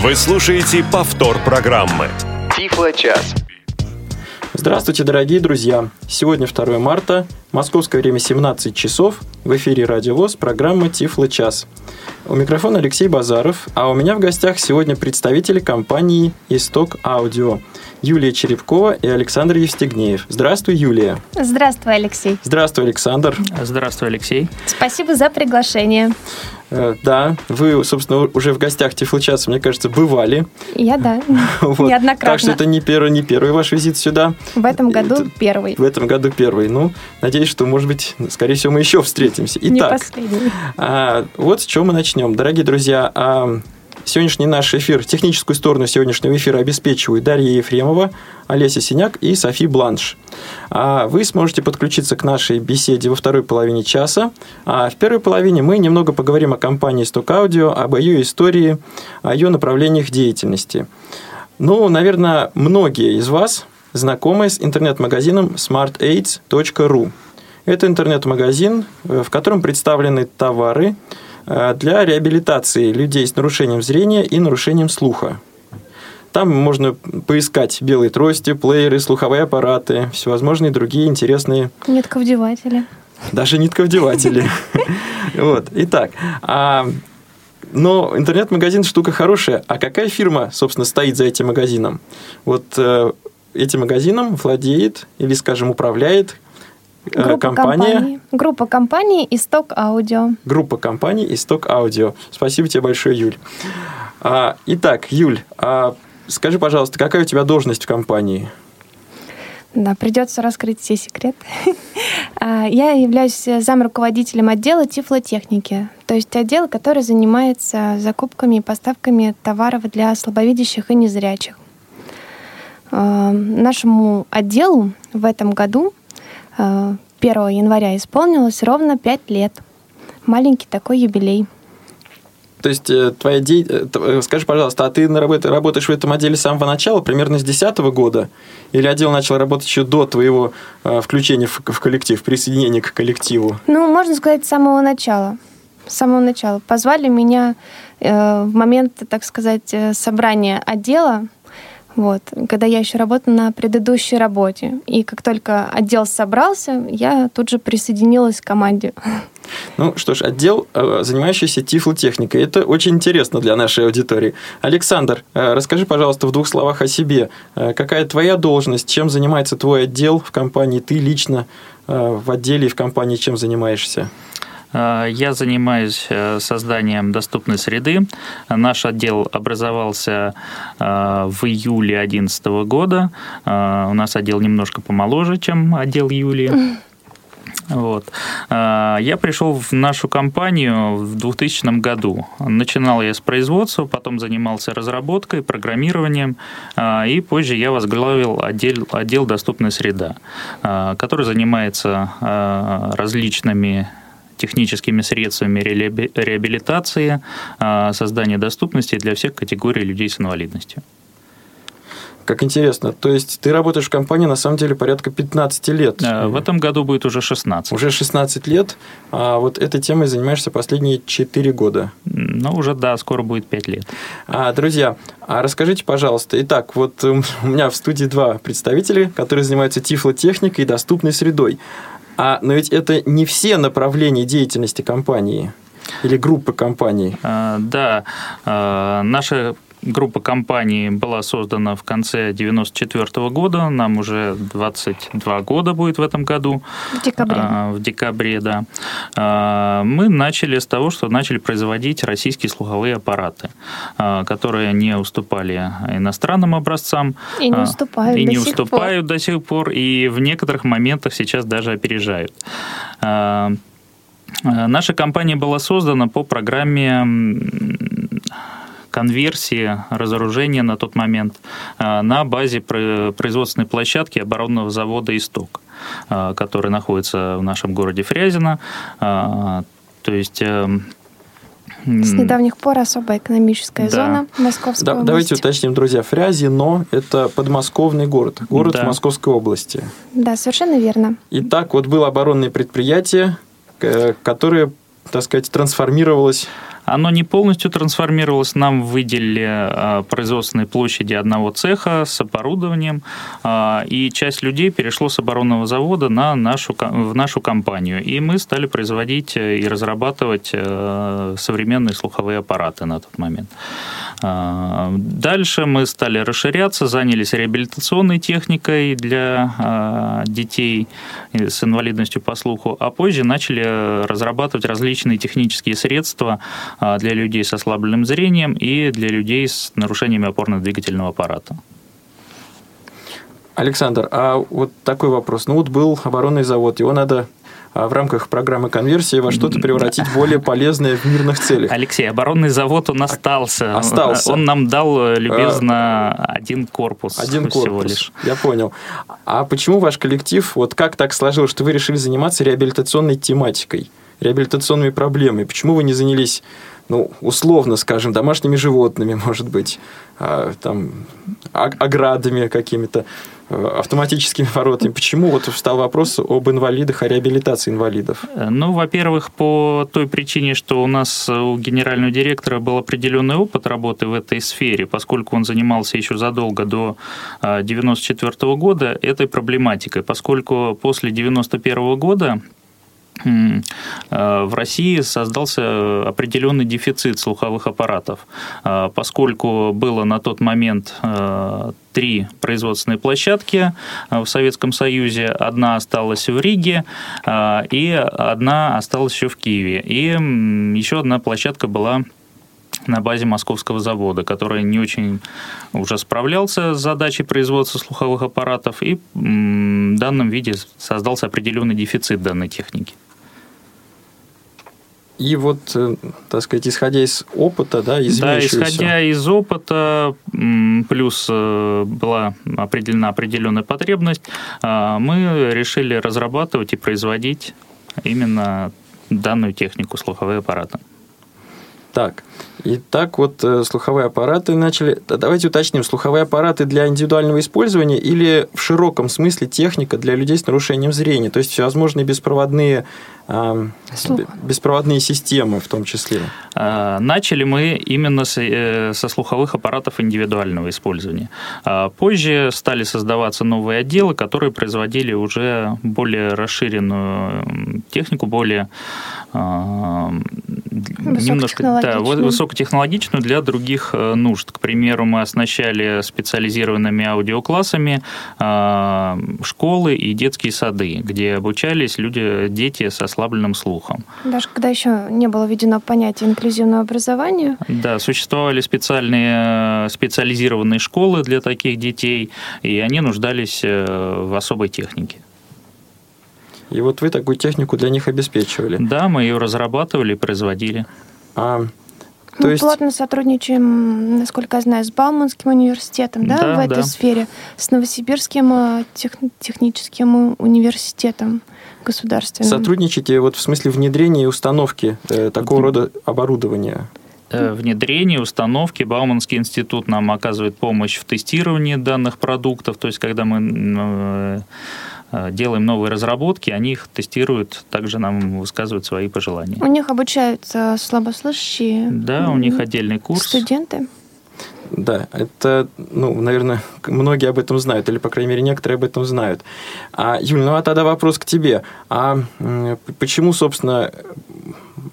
Вы слушаете повтор программы. Тифло-час. Здравствуйте, дорогие друзья! Сегодня 2 марта, московское время 17 часов, в эфире Радио ВОЗ, программа Тифло час». У микрофона Алексей Базаров, а у меня в гостях сегодня представители компании «Исток Аудио» Юлия Черепкова и Александр Евстигнеев. Здравствуй, Юлия. Здравствуй, Алексей. Здравствуй, Александр. Здравствуй, Алексей. Спасибо за приглашение. Э, да, вы, собственно, уже в гостях Тифлочаса, мне кажется, бывали. Я, да, вот. неоднократно. Так что это не первый, не первый ваш визит сюда. В этом году это, первый. В этом году первый. Ну, надеюсь, что, может быть, скорее всего, мы еще встретимся. Итак. А, вот с чего мы начнем. Дорогие друзья, а, Сегодняшний наш эфир, техническую сторону сегодняшнего эфира обеспечивают Дарья Ефремова, Олеся Синяк и Софи Бланш. А вы сможете подключиться к нашей беседе во второй половине часа. А в первой половине мы немного поговорим о компании Stock Audio, об ее истории, о ее направлениях деятельности. Ну, наверное, многие из вас знакомы с интернет-магазином smartaids.ru. Это интернет-магазин, в котором представлены товары, Э, для реабилитации людей с нарушением зрения и нарушением слуха. Там можно поискать белые трости, плееры, слуховые аппараты, всевозможные другие интересные... Нитковдеватели. Даже нитковдеватели. Вот. Итак, а, но интернет-магазин штука хорошая. А какая фирма, собственно, стоит за этим магазином? Вот э, этим магазином владеет или, скажем, управляет Э, группа компания... Компаний. Группа компаний «Исток Аудио». Группа компаний «Исток Аудио». Спасибо тебе большое, Юль. А, итак, Юль, а скажи, пожалуйста, какая у тебя должность в компании? Да, придется раскрыть все секреты. А, я являюсь зам руководителем отдела тифлотехники, то есть отдел, который занимается закупками и поставками товаров для слабовидящих и незрячих. Нашему отделу в этом году 1 э, января исполнилось ровно 5 лет. Маленький такой юбилей. То есть э, твоя де... Э, скажи, пожалуйста, а ты работаешь в этом отделе с самого начала, примерно с 2010 года? Или отдел начал работать еще до твоего включения в коллектив, присоединения к коллективу? Ну, можно сказать, с самого начала. С самого начала. Позвали меня в момент, так сказать, собрания отдела вот, когда я еще работала на предыдущей работе. И как только отдел собрался, я тут же присоединилась к команде. Ну что ж, отдел, э, занимающийся тифлотехникой, это очень интересно для нашей аудитории. Александр, э, расскажи, пожалуйста, в двух словах о себе. Э, какая твоя должность, чем занимается твой отдел в компании, ты лично в отделе и в компании чем занимаешься? Э, я занимаюсь э, созданием доступной среды. Наш отдел образовался э, в июле 2011 года. У нас отдел немножко помоложе, чем отдел Юлии. Вот. Я пришел в нашу компанию в 2000 году. Начинал я с производства, потом занимался разработкой, программированием, и позже я возглавил отдел, отдел «Доступная среда», который занимается различными техническими средствами реабилитации, а, создания доступности для всех категорий людей с инвалидностью. Как интересно. То есть ты работаешь в компании на самом деле порядка 15 лет. В этом году будет уже 16. Уже 16 лет. А вот этой темой занимаешься последние 4 года. Ну, уже да, скоро будет 5 лет. А, друзья, а расскажите, пожалуйста, итак, вот у меня в студии два представителя, которые занимаются тифлотехникой и доступной средой. А, но ведь это не все направления деятельности компании или группы компаний. А, да, а, наша группа компаний была создана в конце 94 года. Нам уже 22 года будет в этом году. В декабре. А, в декабре, да. А, мы начали с того, что начали производить российские слуховые аппараты, а, которые не уступали иностранным образцам. И не уступают И до не сих уступают пор. до сих пор. И в некоторых моментах сейчас даже опережают. Наша компания была создана по программе конверсии, разоружения на тот момент э, на базе производственной площадки оборонного завода «Исток», э, который находится в нашем городе Фрязино. Э, то есть с недавних пор особая экономическая да. зона Московской да, области. Давайте уточним, друзья. Фрязино – это подмосковный город, город да. в Московской области. Да, совершенно верно. Итак, вот было оборонное предприятие, которое, так сказать, трансформировалось Оно не полностью трансформировалось. Нам выделили а, производственные площади одного цеха с оборудованием, а, и часть людей перешло с оборонного завода на нашу, в нашу компанию. И мы стали производить и разрабатывать э, современные слуховые аппараты на тот момент. А, дальше мы стали расширяться, занялись реабилитационной техникой для детей с инвалидностью по слуху, а позже начали разрабатывать различные технические средства для людей с ослабленным зрением и для людей с нарушениями опорно-двигательного аппарата. Александр, а вот такой вопрос. Ну вот был оборонный завод, его надо а, в рамках программы конверсии во что-то превратить более полезное в мирных целях. Алексей, оборонный завод он остался. Остался. Он нам дал э, любезно один корпус. Один всего корпус. лишь. Я понял. А почему ваш коллектив, вот как так сложилось, что вы решили заниматься реабилитационной тематикой, реабилитационными проблемами? Почему вы не занялись ну, условно, скажем, домашними животными, может быть, а, там, оградами какими-то, э, автоматическими воротами. Почему вот встал вопрос об инвалидах, о реабилитации инвалидов? Ну, во-первых, по той причине, что у нас у генерального директора был определенный опыт работы в этой сфере, поскольку он занимался еще задолго до 1994 года этой проблематикой, поскольку после 1991 года Э, в России создался определенный дефицит слуховых аппаратов, э, поскольку было на тот момент э, три производственные площадки в Советском Союзе. Одна осталась в Риге, и одна осталась еще в Киеве. И еще одна площадка была на базе московского завода, который не очень уже справлялся с задачей производства слуховых аппаратов, и в данном виде создался определенный дефицит данной техники. И вот, э, так сказать, исходя из опыта, да, из Да, исходя из опыта, плюс э, была определена определенная потребность, а, мы решили разрабатывать и производить именно данную технику слуховые аппараты. Так, итак, вот э, слуховые аппараты начали. Давайте уточним, слуховые аппараты для индивидуального использования или в широком смысле техника для людей с нарушением зрения, то есть всевозможные беспроводные беспроводные системы в том числе? А, начали мы именно э, со слуховых аппаратов индивидуального использования. А, позже стали создаваться новые отделы, которые производили уже более расширенную технику, более а, немножко да, высокотехнологичную для других э, нужд. К примеру, мы оснащали специализированными аудиоклассами школы и детские сады, где обучались люди, дети со ослабленным слухом. Даже когда еще не было введено понятие инклюзивного образования. Да, существовали специальные э, специализированные школы для таких детей, и они нуждались э, в особой технике. И вот вы такую технику для них обеспечивали? Да, мы ее разрабатывали и производили. А, то мы есть... плотно сотрудничаем, насколько я знаю, с Бауманским университетом, да, да в этой да. сфере, с Новосибирским э, тех... техническим университетом государственным. Сотрудничаете вот в смысле внедрения и установки э, такого рода оборудования? Э, внедрение, установки. Бауманский институт нам оказывает помощь в тестировании данных продуктов. То есть, когда мы э, э, делаем новые разработки, они их тестируют, также нам высказывают свои пожелания. У них обучаются слабослышащие. Да, у них отдельный курс. Студенты. Да, это, ну, наверное, многие об этом знают, или, по крайней мере, некоторые об этом знают. А, Юль, ну а тогда вопрос к тебе. А почему, собственно,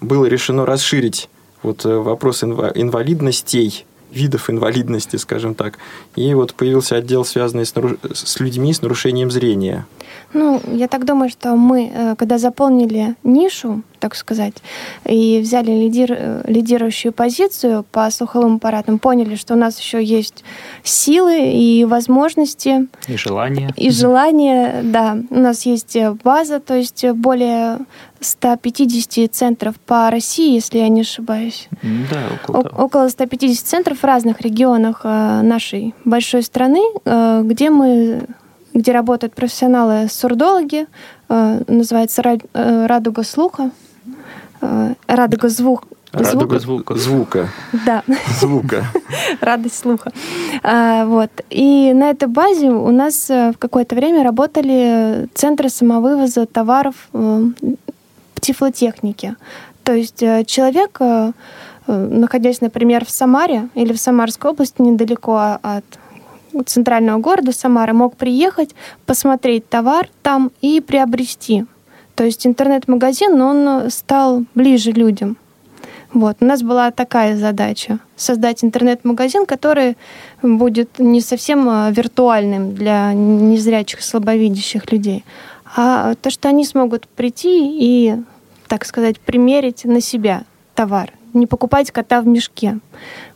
было решено расширить вот э, вопрос инвалидностей видов инвалидности, скажем так. И вот появился отдел, связанный с, с людьми с нарушением зрения. Ну, я так думаю, что мы, э, когда заполнили нишу, так сказать, и взяли лидир, э, лидирующую позицию по слуховым аппаратам, поняли, что у нас еще есть силы и возможности. И желание. И желание, да. У нас есть база, то есть более 150 центров по России, если я не ошибаюсь. Да, около того. Около 150 центров в разных регионах э, нашей большой страны, где мы где работают профессионалы-сурдологи, э, называется э, «Радуга слуха», э, «Радуга звук», Радуга звука. Звука. Да. Звука. Радость слуха. А, вот. И на этой базе у нас в какое-то время работали центры самовывоза товаров тифлотехники. То есть человек находясь, например, в Самаре или в Самарской области, недалеко от центрального города Самары, мог приехать, посмотреть товар там и приобрести. То есть интернет-магазин, он стал ближе людям. Вот. У нас была такая задача — создать интернет-магазин, который будет не совсем а, виртуальным для незрячих, слабовидящих людей, а то, что они смогут прийти и, так сказать, примерить на себя товар, не покупать кота в мешке.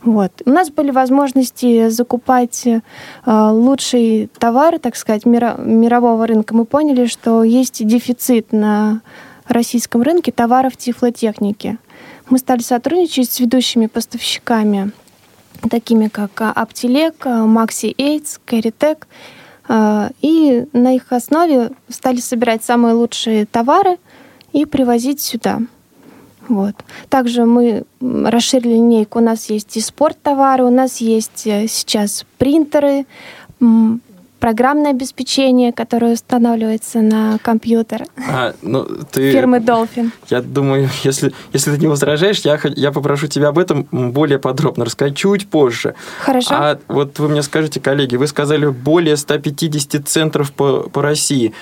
Вот. У нас были возможности закупать э, лучший товар, так сказать, мира, мирового рынка. Мы поняли, что есть дефицит на российском рынке товаров тифлотехники. Мы стали сотрудничать с ведущими поставщиками, такими как Аптелек, Макси Эйдс, Кэритек. И на их основе стали собирать самые лучшие товары и привозить сюда. Вот. Также мы расширили линейку. У нас есть и спорт-товары, у нас есть э, сейчас принтеры, программное обеспечение, которое устанавливается на компьютер а, ну, ты, фирмы Dolphin. Я думаю, если, если ты не возражаешь, я, я попрошу тебя об этом более подробно рассказать чуть позже. Хорошо. А вот вы мне скажите, коллеги, вы сказали более 150 центров по, по России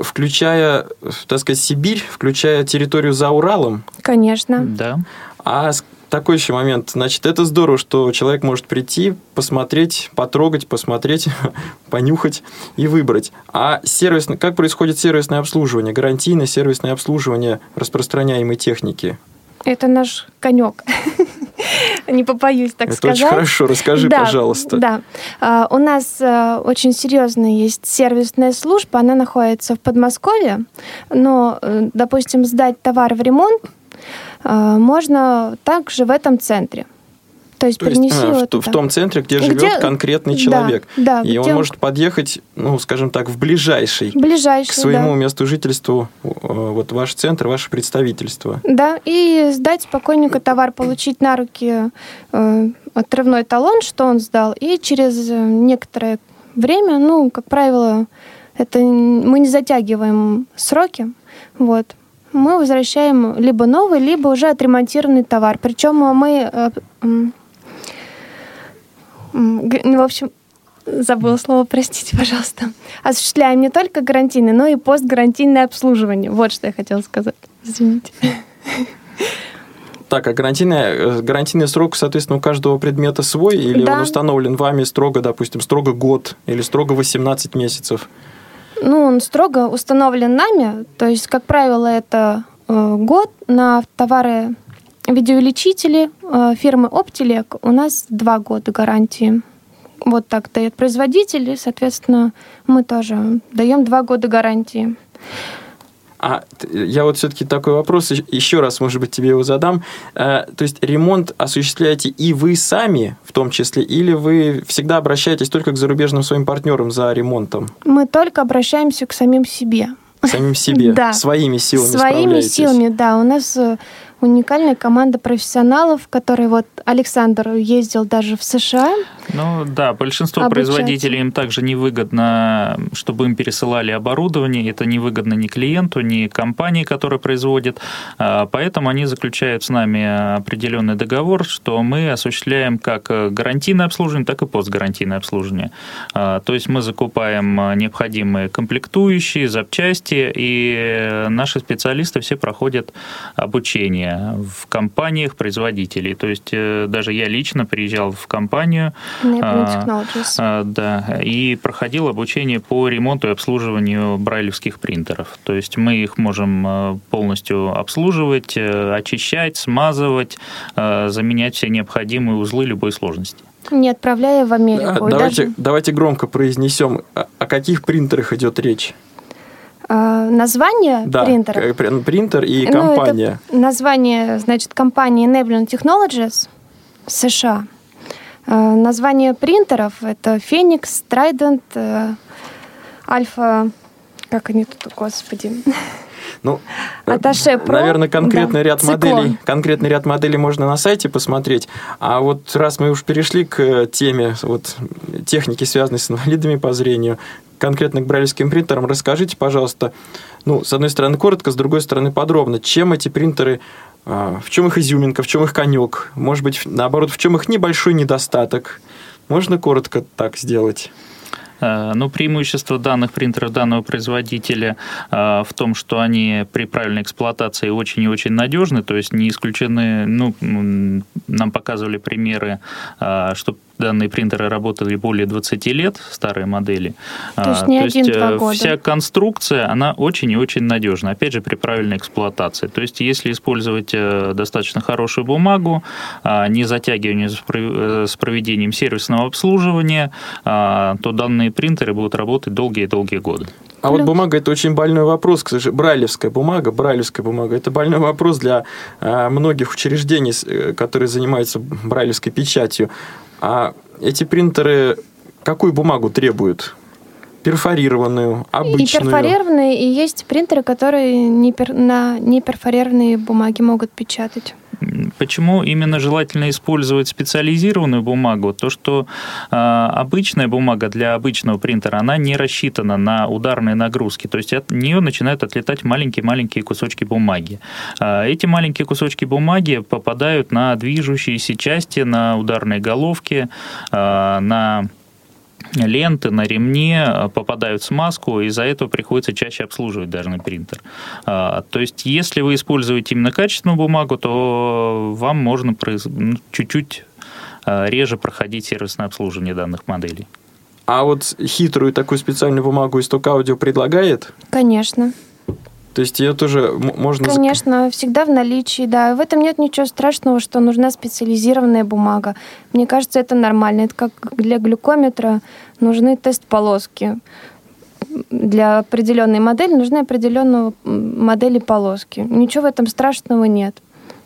включая, так сказать, Сибирь, включая территорию за Уралом? Конечно. Да. А такой еще момент. Значит, это здорово, что человек может прийти, посмотреть, потрогать, посмотреть, понюхать и выбрать. А сервис, как происходит сервисное обслуживание, гарантийное сервисное обслуживание распространяемой техники? Это наш конек. Не побоюсь так Это сказать. очень хорошо. Расскажи, да, пожалуйста. Да. А, у нас а, очень серьезная есть сервисная служба. Она находится в Подмосковье. Но, э, допустим, сдать товар в ремонт а, можно также в этом центре. То есть, То есть а, в, в том центре, где, Где- живет конкретный да, человек. да, и он где он- может подъехать, ну, скажем так, в ближайший ближайший. к своему да. месту жительства, э, вот ваш центр, ваше представительство. Да, и сдать спокойненько товар, получить на руки э, отрывной талон, что он сдал, и через э, некоторое время, ну, как правило, это мы не затягиваем сроки, вот, мы возвращаем либо новый, либо уже отремонтированный товар. Причем мы, э, ну, в общем, забыла слово, простите, пожалуйста. Осуществляем не только гарантийное, но и постгарантийное обслуживание. Вот что я хотела сказать. Извините. Так, а гарантийный, э, гарантийный срок, соответственно, у каждого предмета свой, или Да. он установлен вами строго, допустим, строго год, или строго 18 месяцев? Ну, он строго установлен нами. То есть, как правило, это э, год на товары видеоувеличители э, фирмы Optilec у нас два года гарантии. Вот так дает производитель, и, соответственно, мы тоже даем два года гарантии. А я вот все-таки такой вопрос ещ- еще раз, может быть, тебе его задам. Э, То есть ремонт осуществляете и вы сами, в том числе, или вы всегда обращаетесь только к зарубежным своим партнерам за ремонтом? Мы только обращаемся к самим себе. Самим себе, Да. своими силами Своими силами, да. У нас э, уникальная команда профессионалов, которые вот Александр ездил даже в США. Ну да, большинство Обучаться. производителей им также невыгодно, чтобы им пересылали оборудование. Это невыгодно ни клиенту, ни компании, которая производит. А, Поэтому они заключают с нами определенный договор, что мы осуществляем как гарантийное обслуживание, так и постгарантийное обслуживание. А, То есть мы закупаем необходимые комплектующие, запчасти, и наши специалисты все проходят обучение в компаниях производителей. То есть э, даже я лично приезжал в компанию, А, а, Да, и проходил обучение по ремонту и обслуживанию брайлевских принтеров. То есть мы их можем э, полностью обслуживать, э, очищать, смазывать, заменять все необходимые узлы любой сложности. Не отправляя в А, Америку. И Давайте, даже, давайте громко произнесем, о каких принтерах идет речь. А, название Да, принтера. пр- принтер и Ну, компания. название, значит, компании Enabling Technologies США. А, название принтеров это Phoenix, Trident, э, Альфа, как они тут, господи. Ну, Атташе Pro, наверное, конкретный да, ряд Циклон. моделей, конкретный ряд моделей можно на сайте посмотреть. А вот раз мы уж перешли к э, теме вот техники, связанной с инвалидами по зрению, конкретно к брайлевским принтерам, расскажите, пожалуйста, ну, с одной стороны коротко, с другой стороны подробно, чем эти принтеры А, в чем их изюминка, в чем их конек? Может быть, наоборот, в чем их небольшой недостаток? Можно коротко так сделать? Э, ну, преимущество данных принтеров данного производителя э, в том, что они при правильной эксплуатации очень и очень надежны, то есть не исключены, ну, нам показывали примеры, э, что данные принтеры работали более 20 лет, старые модели. То есть не один-два года. Вся конструкция, она очень и очень надежна, опять же, при правильной эксплуатации. То есть если использовать достаточно хорошую бумагу, не затягивание с проведением сервисного обслуживания, то данные принтеры будут работать долгие-долгие годы. А вот бумага это очень больной вопрос, к сожалению. Брайлевская бумага, брайлевская бумага это больной вопрос для э, многих учреждений, э, которые занимаются брайлевской печатью. А эти принтеры какую бумагу требуют? перфорированную, обычную. И перфорированные, и есть принтеры, которые не пер, на неперфорированные бумаги могут печатать. Почему именно желательно использовать специализированную бумагу? То, что э, обычная бумага для обычного принтера, она не рассчитана на ударные нагрузки. То есть от нее начинают отлетать маленькие-маленькие кусочки бумаги. Э, эти маленькие кусочки бумаги попадают на движущиеся части, на ударные головки, э, на ленты на ремне э, попадают в смазку, и из-за этого приходится чаще обслуживать даже на принтер. А, то есть, если вы используете именно качественную бумагу, то вам можно ну, чуть-чуть э, реже проходить сервисное обслуживание данных моделей. А вот хитрую такую специальную бумагу исток аудио предлагает? Конечно. То есть ее тоже можно... Конечно, всегда в наличии, да. В этом нет ничего страшного, что нужна специализированная бумага. Мне кажется, это нормально. Это как для глюкометра нужны тест-полоски. Для определенной модели нужны определенные модели полоски. Ничего в этом страшного нет.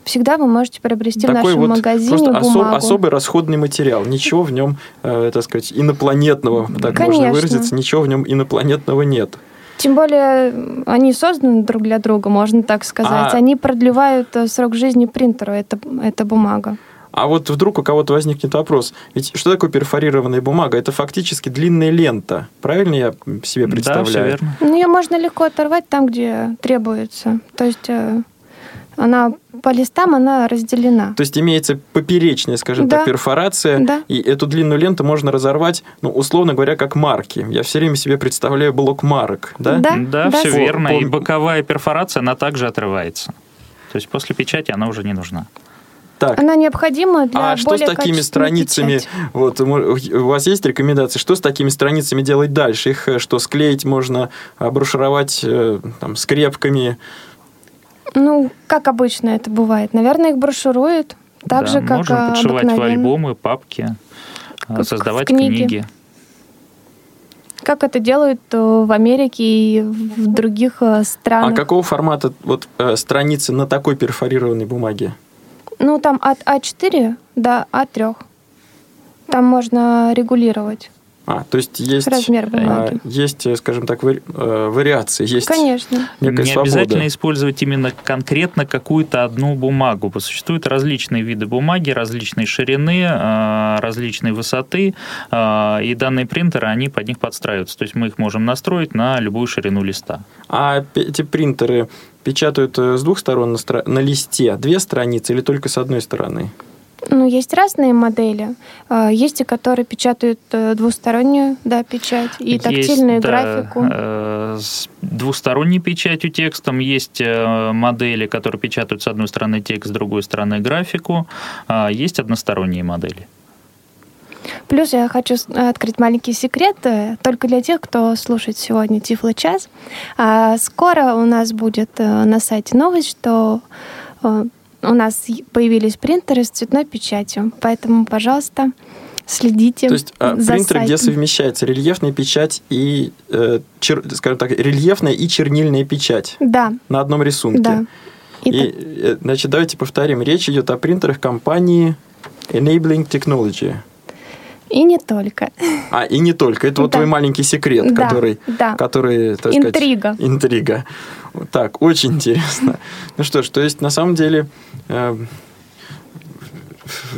Всегда вы можете приобрести Такой в нашем вот магазине просто бумагу. особый расходный материал. Ничего в нем, э, так сказать, инопланетного, так Конечно. можно выразиться, ничего в нем инопланетного нет. Тем более они созданы друг для друга, можно так сказать. А... Они продлевают э, срок жизни принтеру, это, это бумага. А вот вдруг у кого-то возникнет вопрос, ведь что такое перфорированная бумага? Это фактически длинная лента, правильно я себе представляю? Да, все верно. Ну, ее можно легко оторвать там, где требуется. То есть э, она по листам она разделена. То есть имеется поперечная, скажем да. так, перфорация, да. и эту длинную ленту можно разорвать, ну, условно говоря, как марки. Я все время себе представляю блок марок, да? Да, да, да все по, верно. По... И боковая перфорация, она также отрывается. То есть после печати она уже не нужна. Так. Она необходима для А что с такими страницами? Печати. Вот у вас есть рекомендации, что с такими страницами делать дальше? Их э, что склеить можно, обрушировать э, там, скрепками? Ну, как обычно это бывает. Наверное, их брошюруют. Так да, же, как Можем подшивать в альбомы, папки, как создавать книги. книги. Как это делают в Америке и в других э, странах. А какого формата вот, э, страницы на такой перфорированной бумаге? Ну, там от А4 до А3. Там можно регулировать. А, то есть есть, Размер бумаги. А, есть, скажем так, э, вариации, есть Конечно. некая Не свобода. обязательно использовать именно конкретно какую-то одну бумагу. Существуют различные виды бумаги, различные ширины, э, различные высоты, э, и данные принтеры, они под них подстраиваются. То есть мы их можем настроить на любую ширину листа. А эти принтеры печатают с двух сторон на, стра- на листе две страницы или только с одной стороны? Ну, есть разные модели. А, есть и которые печатают э, двустороннюю да, печать и есть, тактильную да, графику. Э, с двусторонней печатью текстом. Есть э, модели, которые печатают с одной стороны текст, с другой стороны графику. А, есть односторонние модели. Плюс я хочу открыть маленький секрет только для тех, кто слушает сегодня Тифло час. А, скоро у нас будет на сайте новость, что у нас появились принтеры с цветной печатью. Поэтому, пожалуйста, следите. То есть а, за принтеры, где совмещается рельефная печать и, э, чер, скажем так, рельефная и чернильная печать. Да. На одном рисунке. Да. И, и так... значит, давайте повторим. Речь идет о принтерах компании Enabling Technology. И не только. А, и не только. Это да. вот твой маленький секрет, да, который, да. который, так интрига. сказать, интрига. Так, очень интересно. Ну что ж, то есть на самом деле э,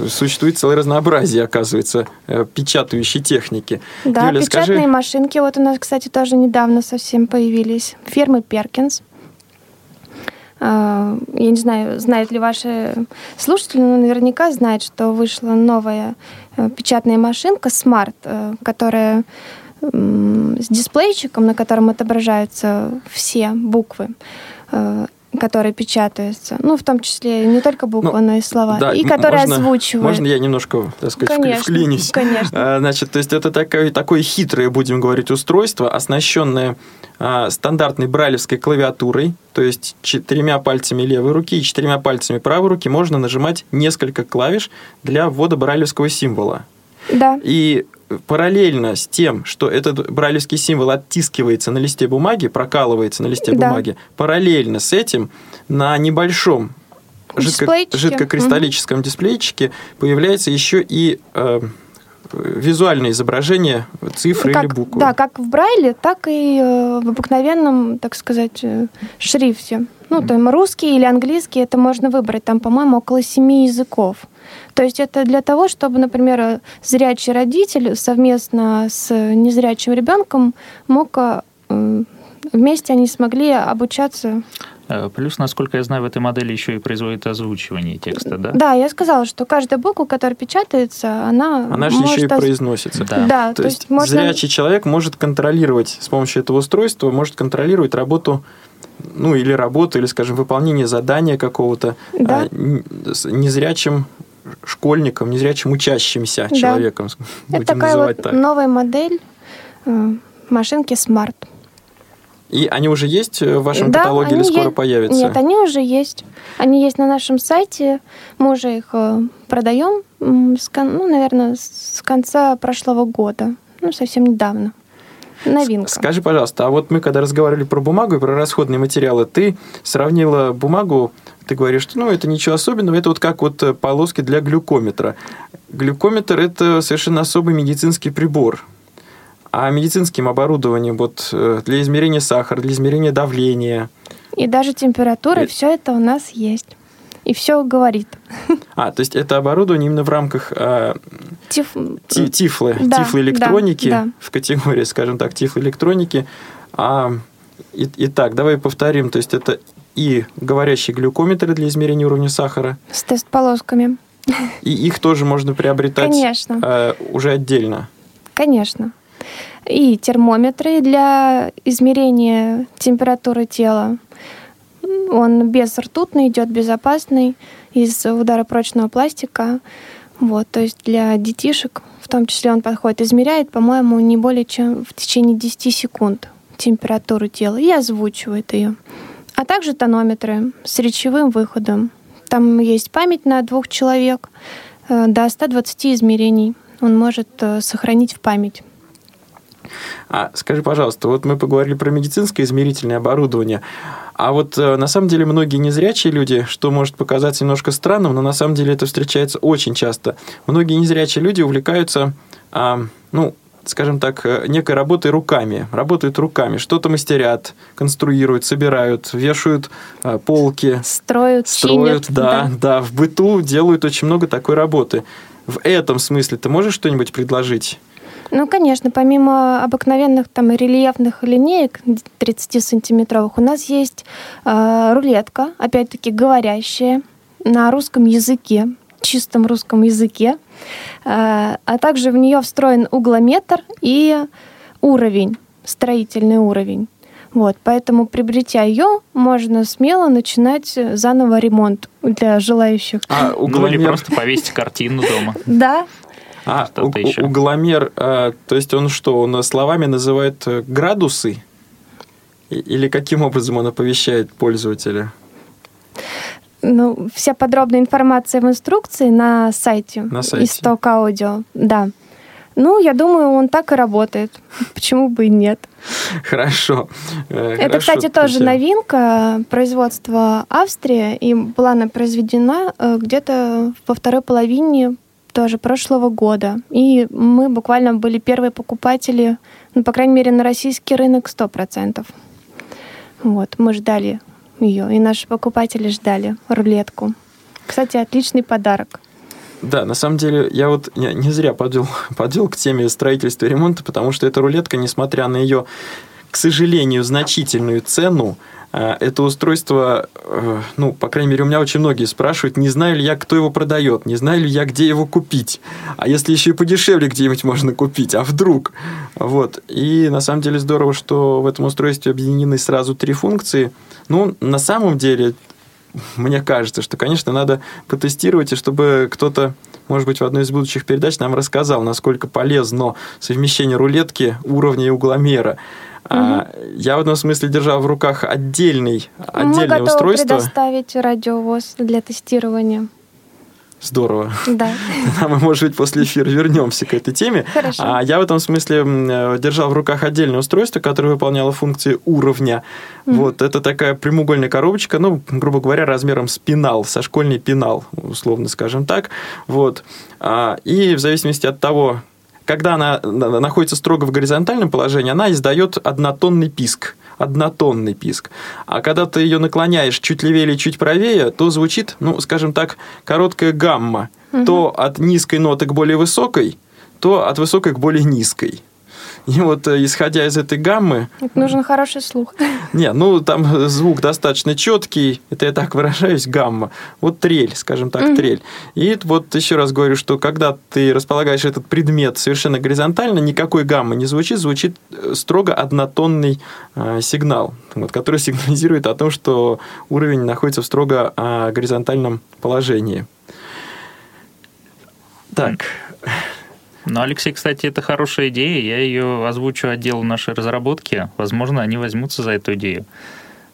существует целое разнообразие, оказывается, э, печатающей техники. Да, Юля, печатные скажи... машинки. Вот у нас, кстати, тоже недавно совсем появились. Фирмы Перкинс. я не знаю, знают ли ваши слушатели, но наверняка знают, что вышла новая печатная машинка Smart, которая с дисплейчиком, на котором отображаются все буквы которые печатаются. Ну, в том числе не только буквы, ну, но и слова. Да, и которые можно, озвучивают. Можно я немножко, так сказать, конечно, вклинюсь? Конечно. А, значит, то есть это такое, такое хитрое, будем говорить, устройство, оснащенное а, стандартной брайлевской клавиатурой, то есть четырьмя пальцами левой руки и четырьмя пальцами правой руки можно нажимать несколько клавиш для ввода брайлевского символа. Да. И параллельно с тем, что этот брайлевский символ оттискивается на листе бумаги, прокалывается на листе да. бумаги, параллельно с этим на небольшом жидко, жидкокристаллическом угу. дисплейчике появляется еще и э, визуальное изображение цифры как, или буквы. Да, как в Брайле, так и э, в обыкновенном, так сказать, э, шрифте. Ну, там русский или английский, это можно выбрать. Там, по-моему, около семи языков. То есть это для того, чтобы, например, зрячий родитель совместно с незрячим ребенком мог э, вместе они смогли обучаться Плюс, насколько я знаю, в этой модели еще и производит озвучивание текста, да? Да, я сказала, что каждая буква, которая печатается, она Она же еще и оз... произносится. Да. да то, то есть, есть можно... зрячий человек может контролировать с помощью этого устройства, может контролировать работу ну, или работу, или, скажем, выполнение задания какого-то да. а, незрячим школьником, незрячим учащимся да. человеком. Это такая вот так. новая модель э, машинки Smart. И они уже есть в вашем да, каталоге или скоро е... появятся? Нет, они уже есть. Они есть на нашем сайте. Мы уже их э, продаем, ну, наверное, с конца прошлого года. Ну, совсем недавно. Новинка. Скажи, пожалуйста, а вот мы когда разговаривали про бумагу и про расходные материалы, ты сравнила бумагу, ты говоришь, что ну, это ничего особенного, это вот как вот э, полоски для глюкометра. Глюкометр – это совершенно особый медицинский прибор. А медицинским оборудованием вот э, для измерения сахара, для измерения давления. И даже температуры, и... все это у нас есть и все говорит. А, то есть это оборудование именно в рамках а, Тиф... ти, тифлы, да, тифлоэлектроники, да, да. в категории, скажем так, тифлоэлектроники. А, и, итак, давай повторим, то есть это и говорящие глюкометры для измерения уровня сахара. С тест-полосками. И их тоже можно приобретать Конечно. А, уже отдельно. Конечно. И термометры для измерения температуры тела. Он без ртутный, идет безопасный, из ударопрочного пластика. Вот, то есть для детишек, в том числе он подходит, измеряет, по-моему, не более чем в течение 10 секунд температуру тела и озвучивает ее. А также тонометры с речевым выходом. Там есть память на двух человек, э, до 120 измерений он может э, сохранить в память. А скажи, пожалуйста, вот мы поговорили про медицинское измерительное оборудование. А вот э, на самом деле многие незрячие люди, что может показаться немножко странным, но на самом деле это встречается очень часто. Многие незрячие люди увлекаются, а, ну, скажем так, э, некой работой руками. Работают руками, что-то мастерят, конструируют, собирают, вешают а, полки. Строят, Строят, чинят, да, да, да. В быту делают очень много такой работы. В этом смысле ты можешь что-нибудь предложить? Ну, конечно, помимо обыкновенных там рельефных линеек 30-сантиметровых, у нас есть э, рулетка, опять-таки говорящая на русском языке, чистом русском языке, э, а также в нее встроен углометр и уровень, строительный уровень. Вот, поэтому, приобретя ее, можно смело начинать заново ремонт для желающих. А, угломер... Ну или просто повесить картину дома. Да, а у, еще. угломер, а, то есть он что, он словами называет э, градусы? Или каким образом он оповещает пользователя? Ну, вся подробная информация в инструкции на сайте, на сайте. Исток Аудио, да. Ну, я думаю, он так и работает. Почему бы и нет? Хорошо. Э, Это, Хорошо, кстати, тоже новинка производства Австрии, и была она произведена э, где-то во второй половине тоже прошлого года. И мы буквально были первые покупатели, ну, по крайней мере, на российский рынок 100%. Вот, мы ждали ее, и наши покупатели ждали рулетку. Кстати, отличный подарок. Да, на самом деле, я вот не, не зря подвел, подвел к теме строительства и ремонта, потому что эта рулетка, несмотря на ее к сожалению, значительную цену. А, это устройство, э, ну, по крайней мере, у меня очень многие спрашивают, не знаю ли я, кто его продает, не знаю ли я, где его купить. А если еще и подешевле где-нибудь можно купить, а вдруг? Вот. И на самом деле здорово, что в этом устройстве объединены сразу три функции. Ну, на самом деле, мне кажется, что, конечно, надо потестировать, и чтобы кто-то, может быть, в одной из будущих передач нам рассказал, насколько полезно совмещение рулетки, уровня и угломера. Угу. Я в этом смысле держал в руках отдельный, отдельное Мы устройство. предоставить радиовоз для тестирования. Здорово. Да. А мы, может быть, после эфира вернемся к этой теме. Хорошо. А я в этом смысле э, держал в руках отдельное устройство, которое выполняло функции уровня. Mm-hmm. Вот это такая прямоугольная коробочка, ну, грубо говоря, размером с пенал, со школьный пенал, условно скажем так. Вот. А, и в зависимости от того, когда она находится строго в горизонтальном положении, она издает однотонный писк. Однотонный писк. А когда ты ее наклоняешь чуть левее или чуть правее, то звучит, ну, скажем так, короткая гамма. Угу. То от низкой ноты к более высокой, то от высокой к более низкой. И вот э, исходя из этой гаммы... Это нужен хороший слух. Не, ну там звук достаточно четкий, это я так выражаюсь, гамма. Вот трель, скажем так, mm-hmm. трель. И вот еще раз говорю, что когда ты располагаешь этот предмет совершенно горизонтально, никакой гаммы не звучит, звучит э, строго однотонный э, сигнал, вот, который сигнализирует о том, что уровень находится в строго э, горизонтальном положении. Так. Ну, Алексей, кстати, это хорошая идея. Я ее озвучу отделу нашей разработки. Возможно, они возьмутся за эту идею.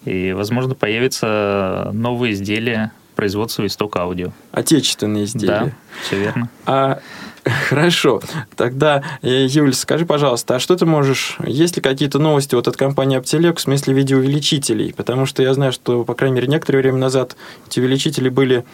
И, возможно, появятся новые изделия производства исток аудио. Отечественные изделия. Да, все верно. А, хорошо. Тогда, э, Юль, скажи, пожалуйста, а что ты можешь... Есть ли какие-то новости вот от компании Aptilec в смысле видеоувеличителей? Потому что я знаю, что, по крайней мере, некоторое время назад эти увеличители были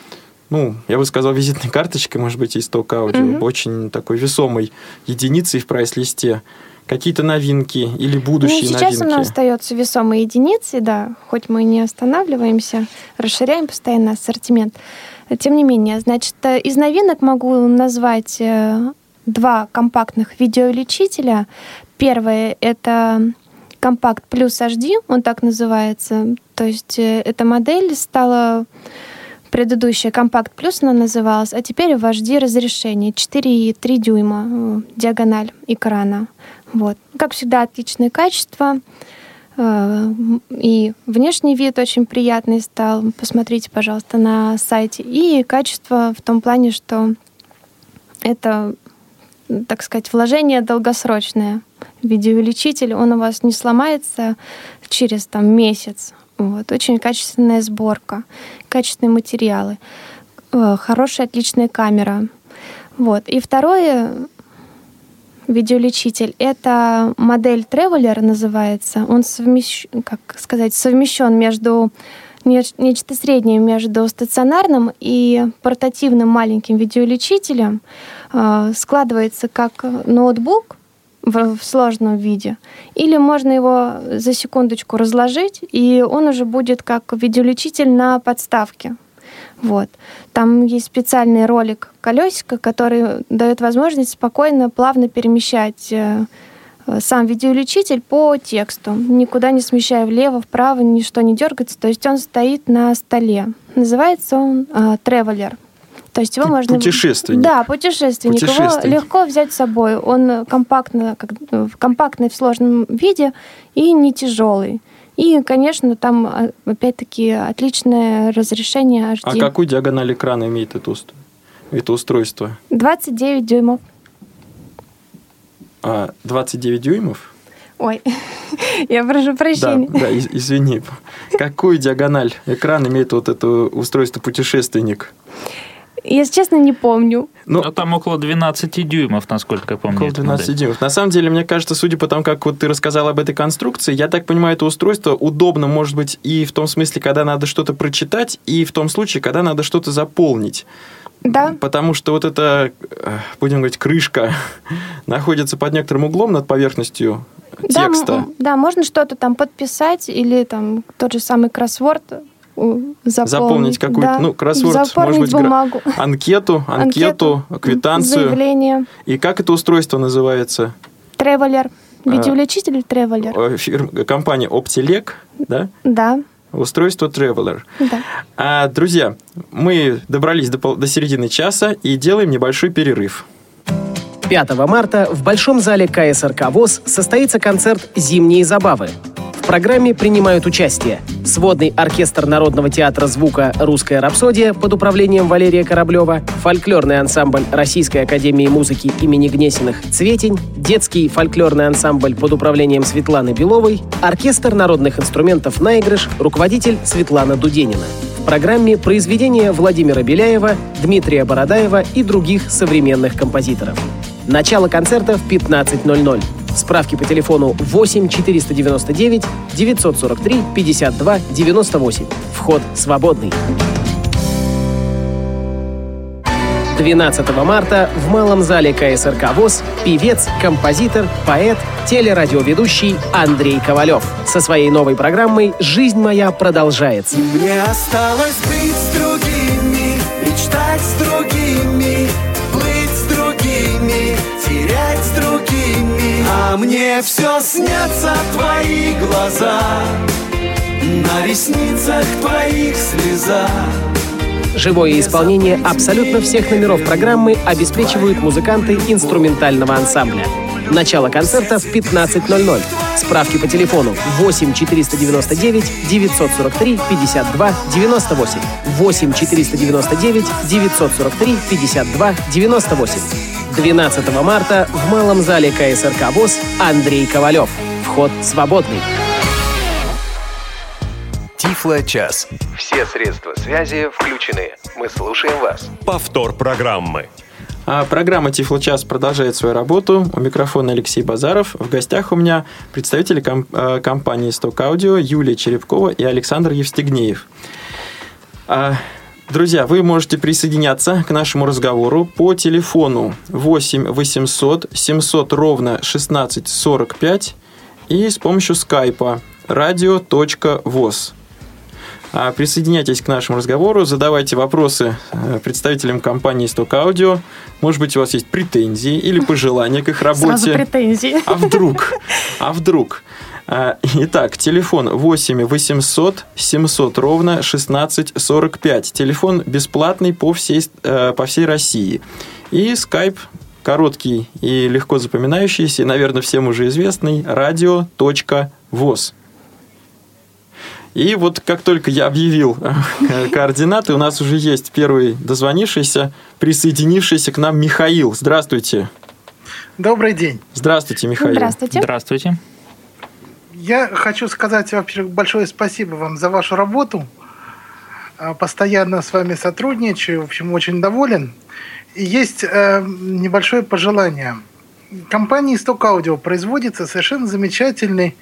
ну, я бы сказал, визитной карточкой, может быть, исток аудио, mm-hmm. очень такой весомой единицей в прайс-листе. Какие-то новинки или будущие ну, сейчас новинки? Сейчас она остается весомой единицей, да, хоть мы не останавливаемся, расширяем постоянно ассортимент. Тем не менее, значит, э, из новинок могу назвать э, два компактных видеоувеличителя. Первое — это компакт плюс HD, он так называется. То есть э, эта модель стала Предыдущая компакт плюс она называлась, а теперь в HD разрешение 4,3 дюйма э, диагональ экрана. Вот. Как всегда, отличное качество. Э, и внешний вид очень приятный стал. Посмотрите, пожалуйста, на сайте. И качество в том плане, что это, так сказать, вложение долгосрочное. Видеоувеличитель, он у вас не сломается через там, месяц. Вот. Очень качественная сборка, качественные материалы, э, хорошая, отличная камера. Вот. И второе видеолечитель. Это модель Traveler называется. Он совмещен, как сказать, совмещен между нечто среднее между стационарным и портативным маленьким видеолечителем. Э, складывается как ноутбук, в, сложном виде. Или можно его за секундочку разложить, и он уже будет как видеолечитель на подставке. Вот. Там есть специальный ролик колесика, который дает возможность спокойно, плавно перемещать э, сам видеолечитель по тексту, никуда не смещая влево, вправо, ничто не дергается. То есть он стоит на столе. Называется он э, Traveler. То есть его можно... Путешественник. Да, путешественник. путешественник. Его легко взять с собой. Он компактно, как, компактный в сложном виде и не тяжелый. И, конечно, там, а, опять-таки, отличное разрешение HD. А какую диагональ экрана имеет это, это устройство? 29 дюймов. А, 29 дюймов? Ой, я прошу прощения. Да, да, извини. Какую диагональ экрана имеет вот это устройство путешественник? Если честно, не помню. Ну, а там около 12 дюймов, насколько я помню. Около 12 модель. дюймов. На самом деле, мне кажется, судя по тому, как вот ты рассказал об этой конструкции, я так понимаю, это устройство удобно, может быть, и в том смысле, когда надо что-то прочитать, и в том случае, когда надо что-то заполнить. Да. Потому что вот эта, э, будем говорить, крышка находится под некоторым углом над поверхностью текста. Да, да можно что-то там подписать или там тот же самый кроссворд заполнить, заполнить какую-то, да. ну, кроссворд, заполнить может быть, бумагу. анкету, анкету, анкету, квитанцию. Заявление. И как это устройство называется? Тревелер. Видеоувеличитель Traveler. Э, фирм, компания Optilec, да? Да, Устройство Traveler. да. А, друзья, мы добрались до, пол- до середины часа и делаем небольшой перерыв. 5 марта в Большом зале КСРК ВОЗ состоится концерт «Зимние забавы». Программе принимают участие сводный оркестр Народного театра звука «Русская рапсодия» под управлением Валерия Кораблева, фольклорный ансамбль Российской академии музыки имени Гнесиных «Цветень», детский фольклорный ансамбль под управлением Светланы Беловой, оркестр народных инструментов «Наигрыш», руководитель Светлана Дуденина. В программе произведения Владимира Беляева, Дмитрия Бородаева и других современных композиторов. Начало концерта в 15.00. Справки по телефону 8 499 943 52 98. Вход свободный. 12 марта в Малом зале КСРК ВОЗ певец, композитор, поэт, телерадиоведущий Андрей Ковалев со своей новой программой «Жизнь моя продолжается». Мне осталось быть с другими, мечтать с другими, плыть с другими, терять с другими. А мне все снятся твои глаза, на ресницах твоих слеза. Живое исполнение абсолютно всех номеров программы обеспечивают музыканты инструментального ансамбля. Начало концерта в 15.00. Справки по телефону 8 499 943 52 98. 8 499 943 52 98. 12 марта в Малом зале КСРК ВОЗ Андрей Ковалев. Вход свободный. Тифло-час. Все средства связи включены. Мы слушаем вас. Повтор программы. А программа Тифлочас продолжает свою работу. У микрофона Алексей Базаров. В гостях у меня представители ком- э, компании «Сток Аудио» Юлия Черепкова и Александр Евстигнеев. Друзья, вы можете присоединяться к нашему разговору по телефону 8 800 700 ровно 1645 и с помощью скайпа radio.voz. А, Присоединяйтесь к нашему разговору, задавайте вопросы э, представителям компании «Сток Аудио». Может быть, у вас есть претензии или пожелания к их Сразу работе. претензии. А вдруг? А вдруг? А, Итак, телефон 8 800 700 ровно 1645. Телефон бесплатный по всей, э, по всей России. И скайп короткий и легко запоминающийся, и, наверное, всем уже известный, radio.voz. И вот как только я объявил э, координаты, у нас уже есть первый дозвонившийся, присоединившийся к нам Михаил. Здравствуйте. Добрый день. Здравствуйте, Михаил. Здравствуйте. Здравствуйте. Я хочу сказать, во-первых, большое спасибо вам за вашу работу. А, Постоянно с вами сотрудничаю, в общем, очень доволен. И есть э, небольшое пожелание. Компанией Stock Audio производится совершенно замечательный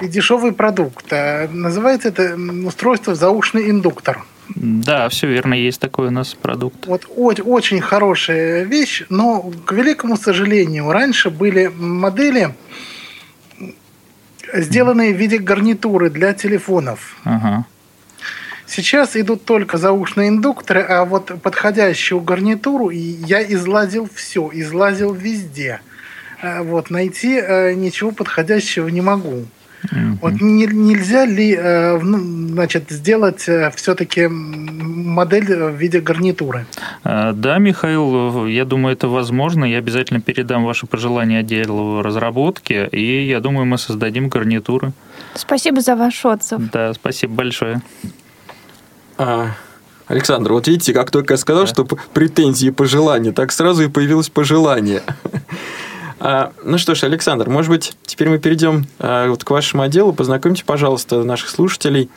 и дешевый продукт. А, Называется это устройство заушный индуктор. Да, все верно, есть такой у нас продукт. Вот очень хорошая вещь, но, к великому сожалению, раньше были модели, сделанные в виде гарнитуры для телефонов. Ага. Сейчас идут только заушные индукторы, а вот подходящую гарнитуру я излазил все, излазил везде. Э, Вот, найти э, ничего подходящего не могу. Мгм. Вот не- нельзя ли э, ну, значит, сделать все-таки модель в виде гарнитуры? А, Да, Михаил, я думаю, это возможно. Я обязательно передам ваши пожелания отделу разработки, и я думаю, мы создадим гарнитуры. Спасибо за ваш отзыв. Да, спасибо большое. А, Александр, вот видите, как только я сказал, что п- претензии и пожелания, так сразу и появилось пожелание. А, ну что ж, Александр, может быть, теперь мы перейдем а, вот к вашему отделу. Познакомьте, пожалуйста, наших слушателей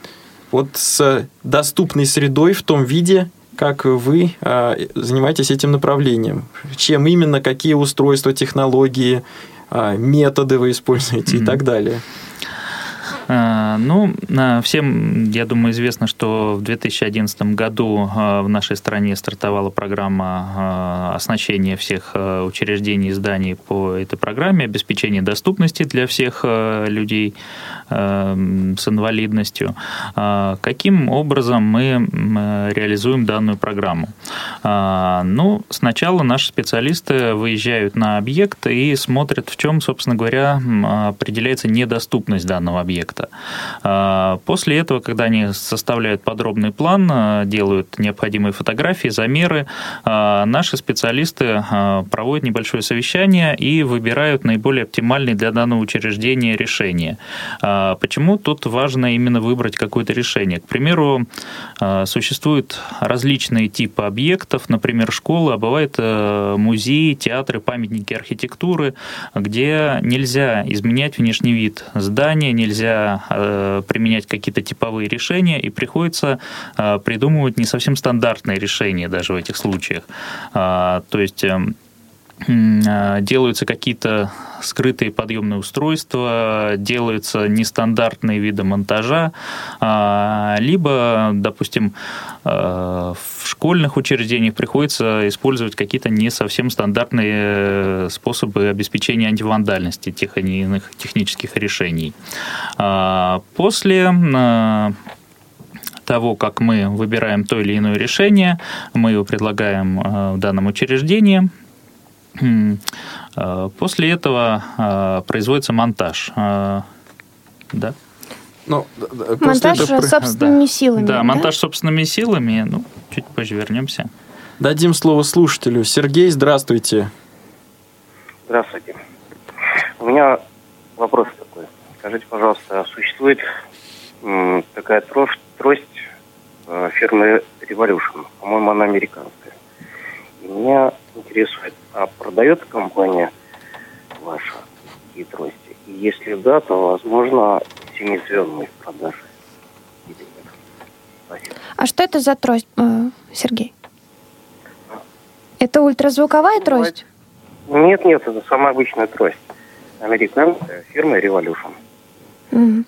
вот с доступной средой в том виде, как вы а, занимаетесь этим направлением. Чем именно, какие устройства, технологии, методы вы используете и Мгм. так далее. А, ну, всем, я думаю, известно, что в 2011 году в нашей стране стартовала программа оснащения всех учреждений и зданий по этой программе, обеспечения доступности для всех людей с инвалидностью. Каким образом мы реализуем данную программу? Ну, сначала наши специалисты выезжают на объект и смотрят, в чем, собственно говоря, определяется недоступность данного объекта. А, после этого, когда они составляют подробный план, а, делают необходимые фотографии, замеры, а, наши специалисты проводят небольшое совещание и выбирают наиболее оптимальные для данного учреждения решение. Почему тут важно именно выбрать какое-то решение? К примеру, существуют различные типы объектов, например, школы, а бывает э, музеи, театры, памятники архитектуры, где нельзя изменять внешний вид здания, нельзя э, применять какие-то типовые решения, и приходится э, придумывать не совсем стандартные решения даже в этих случаях. А, то есть а, делаются какие-то скрытые подъемные устройства, делаются нестандартные виды монтажа, а, либо, допустим, а, в школьных учреждениях приходится использовать какие-то не совсем стандартные э, способы обеспечения антивандальности тех или иных технических решений. После того, как мы выбираем то или иное решение, мы его предлагаем в данном учреждении, Э, после этого э, производится монтаж. Э, да? Ну, монтаж этого... собственными да. силами. Да, да, монтаж собственными силами. Ну, чуть позже вернемся. Дадим слово слушателю. Сергей, здравствуйте. Здравствуйте. У меня вопрос такой. Скажите, пожалуйста, существует такая трость, трость фирмы Revolution? По-моему, она американская. И меня интересует, а продает компания ваша такие трости? И если да, то, возможно, семизвездные в продаже. А что это за трость, э, Сергей? Это ультразвуковая ну, трость? Нет, нет, это самая обычная трость. Американская фирма Revolution. Mm.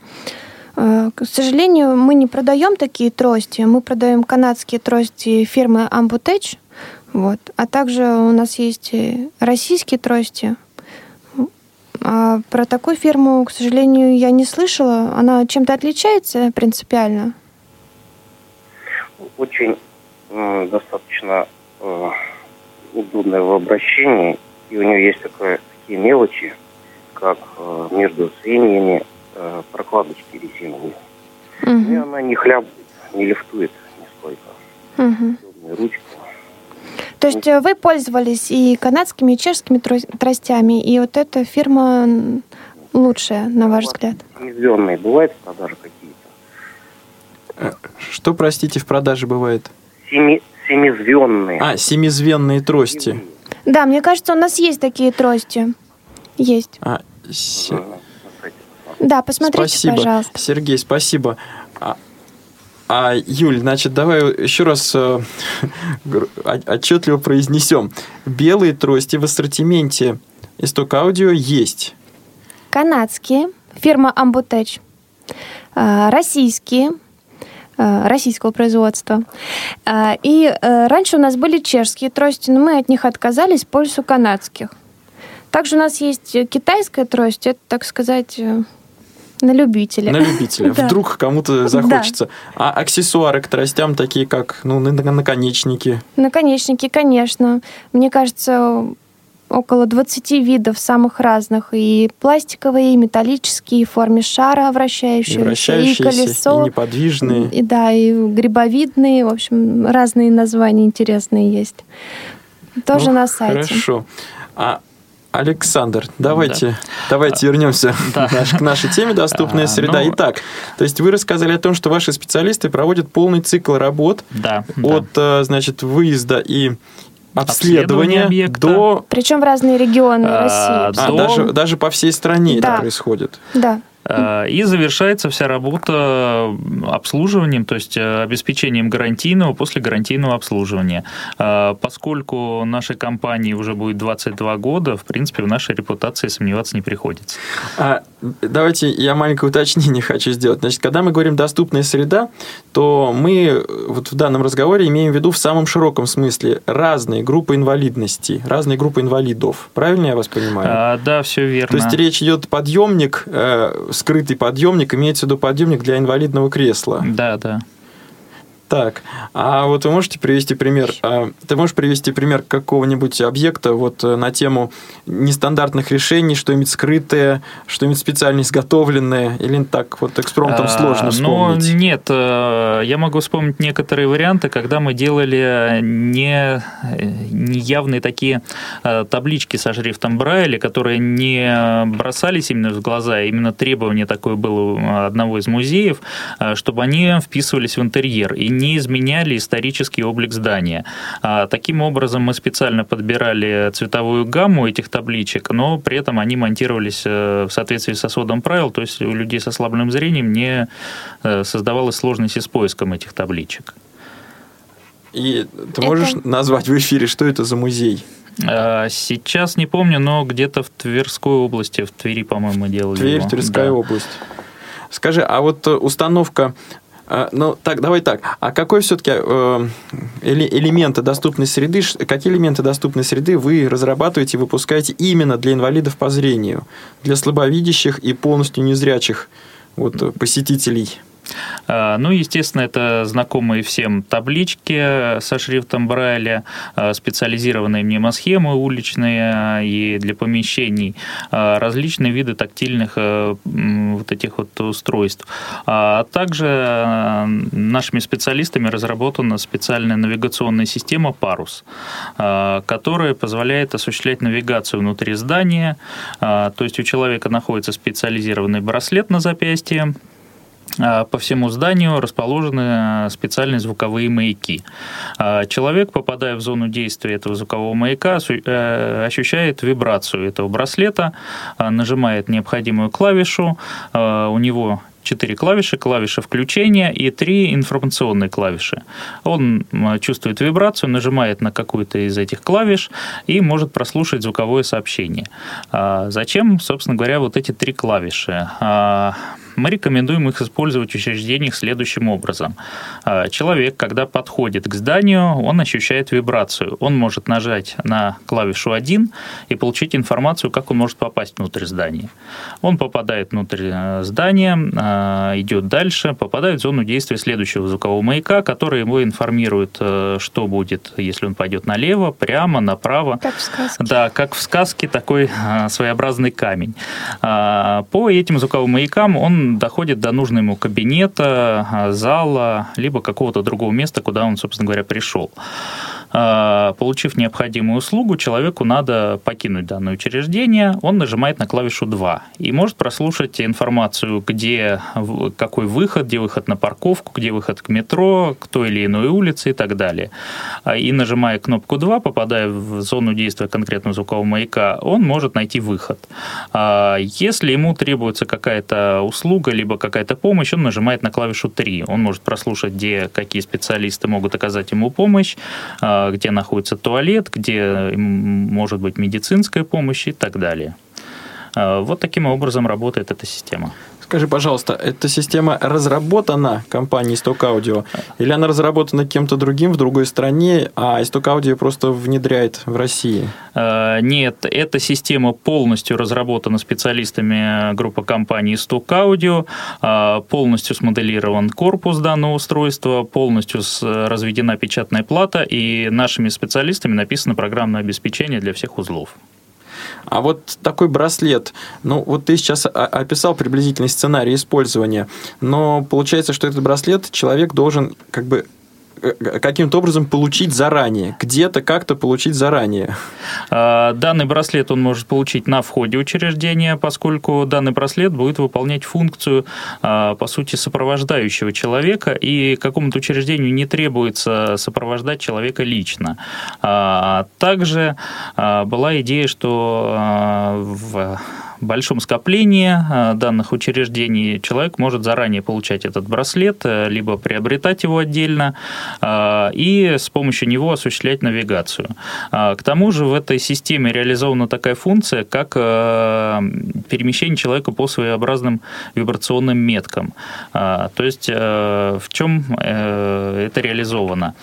К сожалению, мы не продаем такие трости. Мы продаем канадские трости фирмы Ambutech. Вот. А также у нас есть российские трости. А про такую фирму, к сожалению, я не слышала. Она чем-то отличается принципиально? Очень э, достаточно э, удобная в обращении. И у нее есть такое, такие мелочи, как э, между звеньями э, прокладочки резиновые. Угу. И она не хлябает, не лифтует нисколько. Угу. Ручка то есть э, вы пользовались и канадскими, и чешскими тростями, и вот эта фирма лучшая, на ваш взгляд? Семизвездные бывают в продаже какие-то? Э, что, простите, в продаже бывает? Семи, семизвездные. А, семизвездные трости. Да, мне кажется, у нас есть такие трости. Есть. А, с... Да, посмотрите, спасибо. пожалуйста. Сергей, спасибо. А, Юль, значит, давай еще раз э, отчетливо произнесем. Белые трости в ассортименте исток аудио есть. Канадские, фирма Ambutech. Э, российские, э, российского производства. Э, и раньше у нас были чешские трости, но мы от них отказались в пользу канадских. Также у нас есть китайская трость, это, так сказать, на любителя. На любителя. Вдруг кому-то захочется. А аксессуары к тростям такие, как ну, наконечники? Наконечники, конечно. Мне кажется, около 20 видов самых разных. И пластиковые, и металлические, и в форме шара вращающиеся, и, вращающиеся, и колесо. И неподвижные. И, да, и грибовидные. В общем, разные названия интересные есть. Тоже ну, на сайте. Хорошо. А Александр, давайте, да. давайте вернемся да. к нашей теме «Доступная а, среда». Ну, Итак, то есть вы рассказали о том, что ваши специалисты проводят полный цикл работ да, от, да. Э, значит, выезда и обследования объекта. до... Причем в разные регионы а, России. А, даже, даже по всей стране да. это происходит? Да. Э, и завершается вся работа обслуживанием, то есть э, обеспечением гарантийного после гарантийного обслуживания. Э, поскольку нашей компании уже будет 22 года, в принципе, в нашей репутации сомневаться не приходится. А, давайте я маленькое уточнение хочу сделать. Значит, когда мы говорим «доступная среда», то мы вот в данном разговоре имеем в виду в самом широком смысле разные группы инвалидности, разные группы инвалидов. Правильно я вас понимаю? А, да, все верно. То есть речь идет подъемник, скрытый подъемник, имеется в виду подъемник для инвалидного кресла. Да, да. Так, а вот вы можете привести пример? а, Ты можешь привести пример какого-нибудь объекта вот э, на тему нестандартных решений, что-нибудь скрытое, что-нибудь специально изготовленное, или так вот экспромтом сложно А, вспомнить? Ну, нет, э, я могу вспомнить некоторые варианты, когда мы делали не, неявные такие э, таблички со шрифтом Брайля, которые не бросались именно в глаза, а именно требование такое было одного из музеев, чтобы они вписывались в интерьер и не изменяли исторический облик здания. А, Таким образом, мы специально подбирали цветовую гамму этих табличек, но при этом они монтировались э, в соответствии со сводом правил, то есть у людей с ослабленным зрением не э, создавалась сложности с поиском этих табличек. И ты можешь назвать в эфире, что это за музей? А, Сейчас не помню, но где-то в Тверской области, в Твери, по-моему, мы делали Тверь, его. Тверская Да. область. Скажи, а вот э, установка ну, так, давай так. А какой все-таки элементы доступной среды, какие элементы доступной среды вы разрабатываете и выпускаете именно для инвалидов по зрению, для слабовидящих и полностью незрячих вот, э, посетителей? А, Ну, естественно, это знакомые всем таблички со шрифтом Брайля, а, специализированные мнемосхемы уличные и для помещений, различные виды тактильных вот этих вот устройств. А также нашими специалистами разработана специальная навигационная система «Парус», которая позволяет осуществлять навигацию внутри здания. То есть у человека находится специализированный браслет на запястье, по всему зданию расположены а, специальные звуковые маяки. А, Человек, попадая в зону действия этого звукового маяка, э, ощущает вибрацию этого браслета, а, нажимает необходимую клавишу, а, у него четыре клавиши, клавиша включения и три информационные клавиши. Он чувствует вибрацию, нажимает на какую-то из этих клавиш и может прослушать звуковое сообщение. А Зачем, собственно говоря, вот эти три клавиши? А, Мы рекомендуем их использовать в учреждениях следующим образом. А, Человек, когда подходит к зданию, он ощущает вибрацию. Он может нажать на клавишу 1 и получить информацию, как он может попасть внутрь здания. Он попадает внутрь э, здания, э, идет дальше, попадает в зону действия следующего звукового маяка, который его информирует, э, что будет, если он пойдет налево, прямо, направо. Как в сказке. Да, как в сказке, такой а, своеобразный камень. А, По этим звуковым маякам он доходит до нужного ему кабинета, а, зала, либо какого-то другого места, куда он, собственно говоря, пришел. А, Получив необходимую услугу, человеку надо покинуть данное учреждение, он нажимает на клавишу 2 и может прослушать информацию, где какой выход, где выход на парковку, где выход к метро, к той или иной улице и так далее. А, И нажимая кнопку 2, попадая в зону действия конкретного звукового маяка, он может найти выход. А, Если ему требуется какая-то услуга, либо какая-то помощь, он нажимает на клавишу 3. Он может прослушать, где какие специалисты могут оказать ему помощь, где находится туалет, где может быть медицинская помощь и так далее. А, Вот таким образом работает эта система. Скажи, пожалуйста, эта система разработана компанией Stock Audio или она разработана кем-то другим в другой стране, а Stock Audio просто внедряет в России? Э, Нет, эта система полностью разработана специалистами группы компании Stock Audio, э, полностью смоделирован корпус данного устройства, полностью разведена печатная плата, и нашими специалистами написано программное обеспечение для всех узлов. А вот такой браслет, ну вот ты сейчас описал приблизительный сценарий использования, но получается, что этот браслет человек должен как бы каким-то образом получить заранее, где-то как-то получить заранее. А, Данный браслет он может получить на входе учреждения, поскольку данный браслет будет выполнять функцию, а, по сути, сопровождающего человека, и какому-то учреждению не требуется сопровождать человека лично. А, Также была идея, что в большом скоплении э, данных учреждений человек может заранее получать этот браслет, э, либо приобретать его отдельно и с помощью него осуществлять навигацию. К тому же в этой системе реализована такая функция, как перемещение человека по своеобразным вибрационным меткам. То есть в чем это реализовано?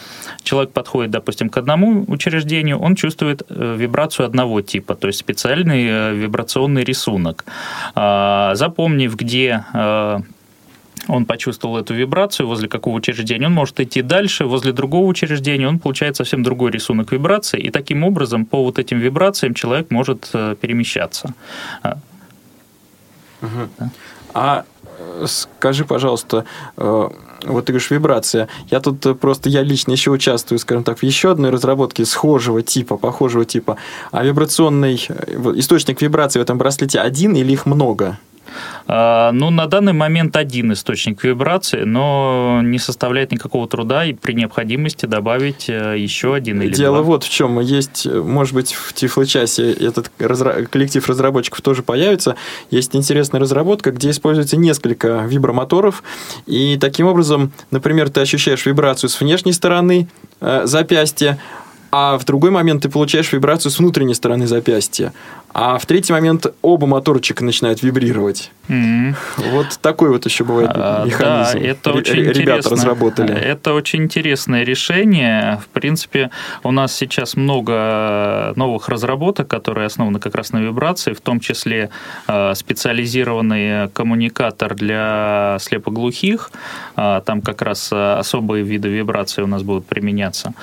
Человек подходит, допустим, к одному учреждению, он чувствует вибрацию одного типа, то есть специальный вибрационный рисунок. А, запомнив, где а, он почувствовал эту вибрацию, возле какого учреждения, он может идти дальше, возле другого учреждения он получает совсем другой рисунок вибрации, и таким образом по вот этим вибрациям человек может э, перемещаться. Угу. Да. А э, скажи, пожалуйста, э, вот ты говоришь, вибрация. Я тут э, просто, я лично еще участвую, скажем так, в еще одной разработке схожего типа, похожего типа. А вибрационный э, источник вибрации в этом браслете один или их много? А, ну, на данный момент один источник вибрации, но не составляет никакого труда и при необходимости добавить э, еще один или Дело два. вот в чем. Есть, может быть, в Тифлочасе этот коллектив разработчиков тоже появится. Есть интересная разработка, где используется несколько вибромоторов, и таким образом, например, ты ощущаешь вибрацию с внешней стороны э, запястья, а в другой момент ты получаешь вибрацию с внутренней стороны запястья. А в третий момент оба моторчика начинают вибрировать. Mm-hmm. Вот такой вот еще бывает а, механизм. Да, это очень Ребята интересно. разработали. Это очень интересное решение. В принципе, у нас сейчас много новых разработок, которые основаны как раз на вибрации, в том числе а, специализированный коммуникатор для слепоглухих. А, там как раз особые виды вибрации у нас будут применяться.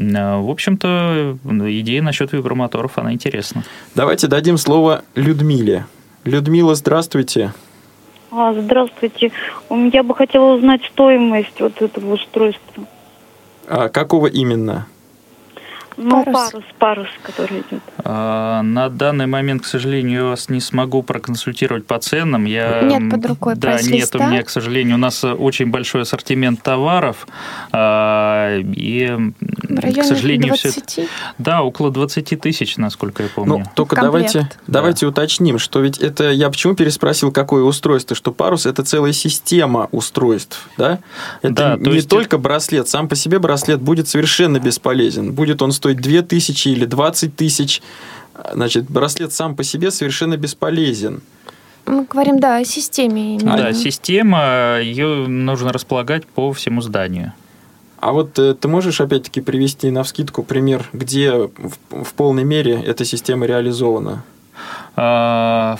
В общем-то, идея насчет вибромоторов, она интересна. Давайте дадим слово Людмиле. Людмила, здравствуйте. А, здравствуйте. Я бы хотела узнать стоимость вот этого устройства. А какого именно? Ну, парус, парус, парус который идет. А, на данный момент, к сожалению, я вас не смогу проконсультировать по ценам. Я, нет под рукой Да, нет у меня, к сожалению. У нас очень большой ассортимент товаров. А, и, к сожалению, 20? все... Да, около 20 тысяч, насколько я помню. Ну, только давайте, да. давайте уточним, что ведь это... Я почему переспросил, какое устройство? Что парус – это целая система устройств, да? Это да, не есть... только браслет. Сам по себе браслет будет совершенно бесполезен. Будет он стоить 2 тысячи или 20 тысяч, значит, браслет сам по себе совершенно бесполезен. Мы говорим, да, о системе. Именно. Да, система, ее нужно располагать по всему зданию. А вот э, ты можешь опять-таки привести на вскидку пример, где в, в полной мере эта система реализована? А,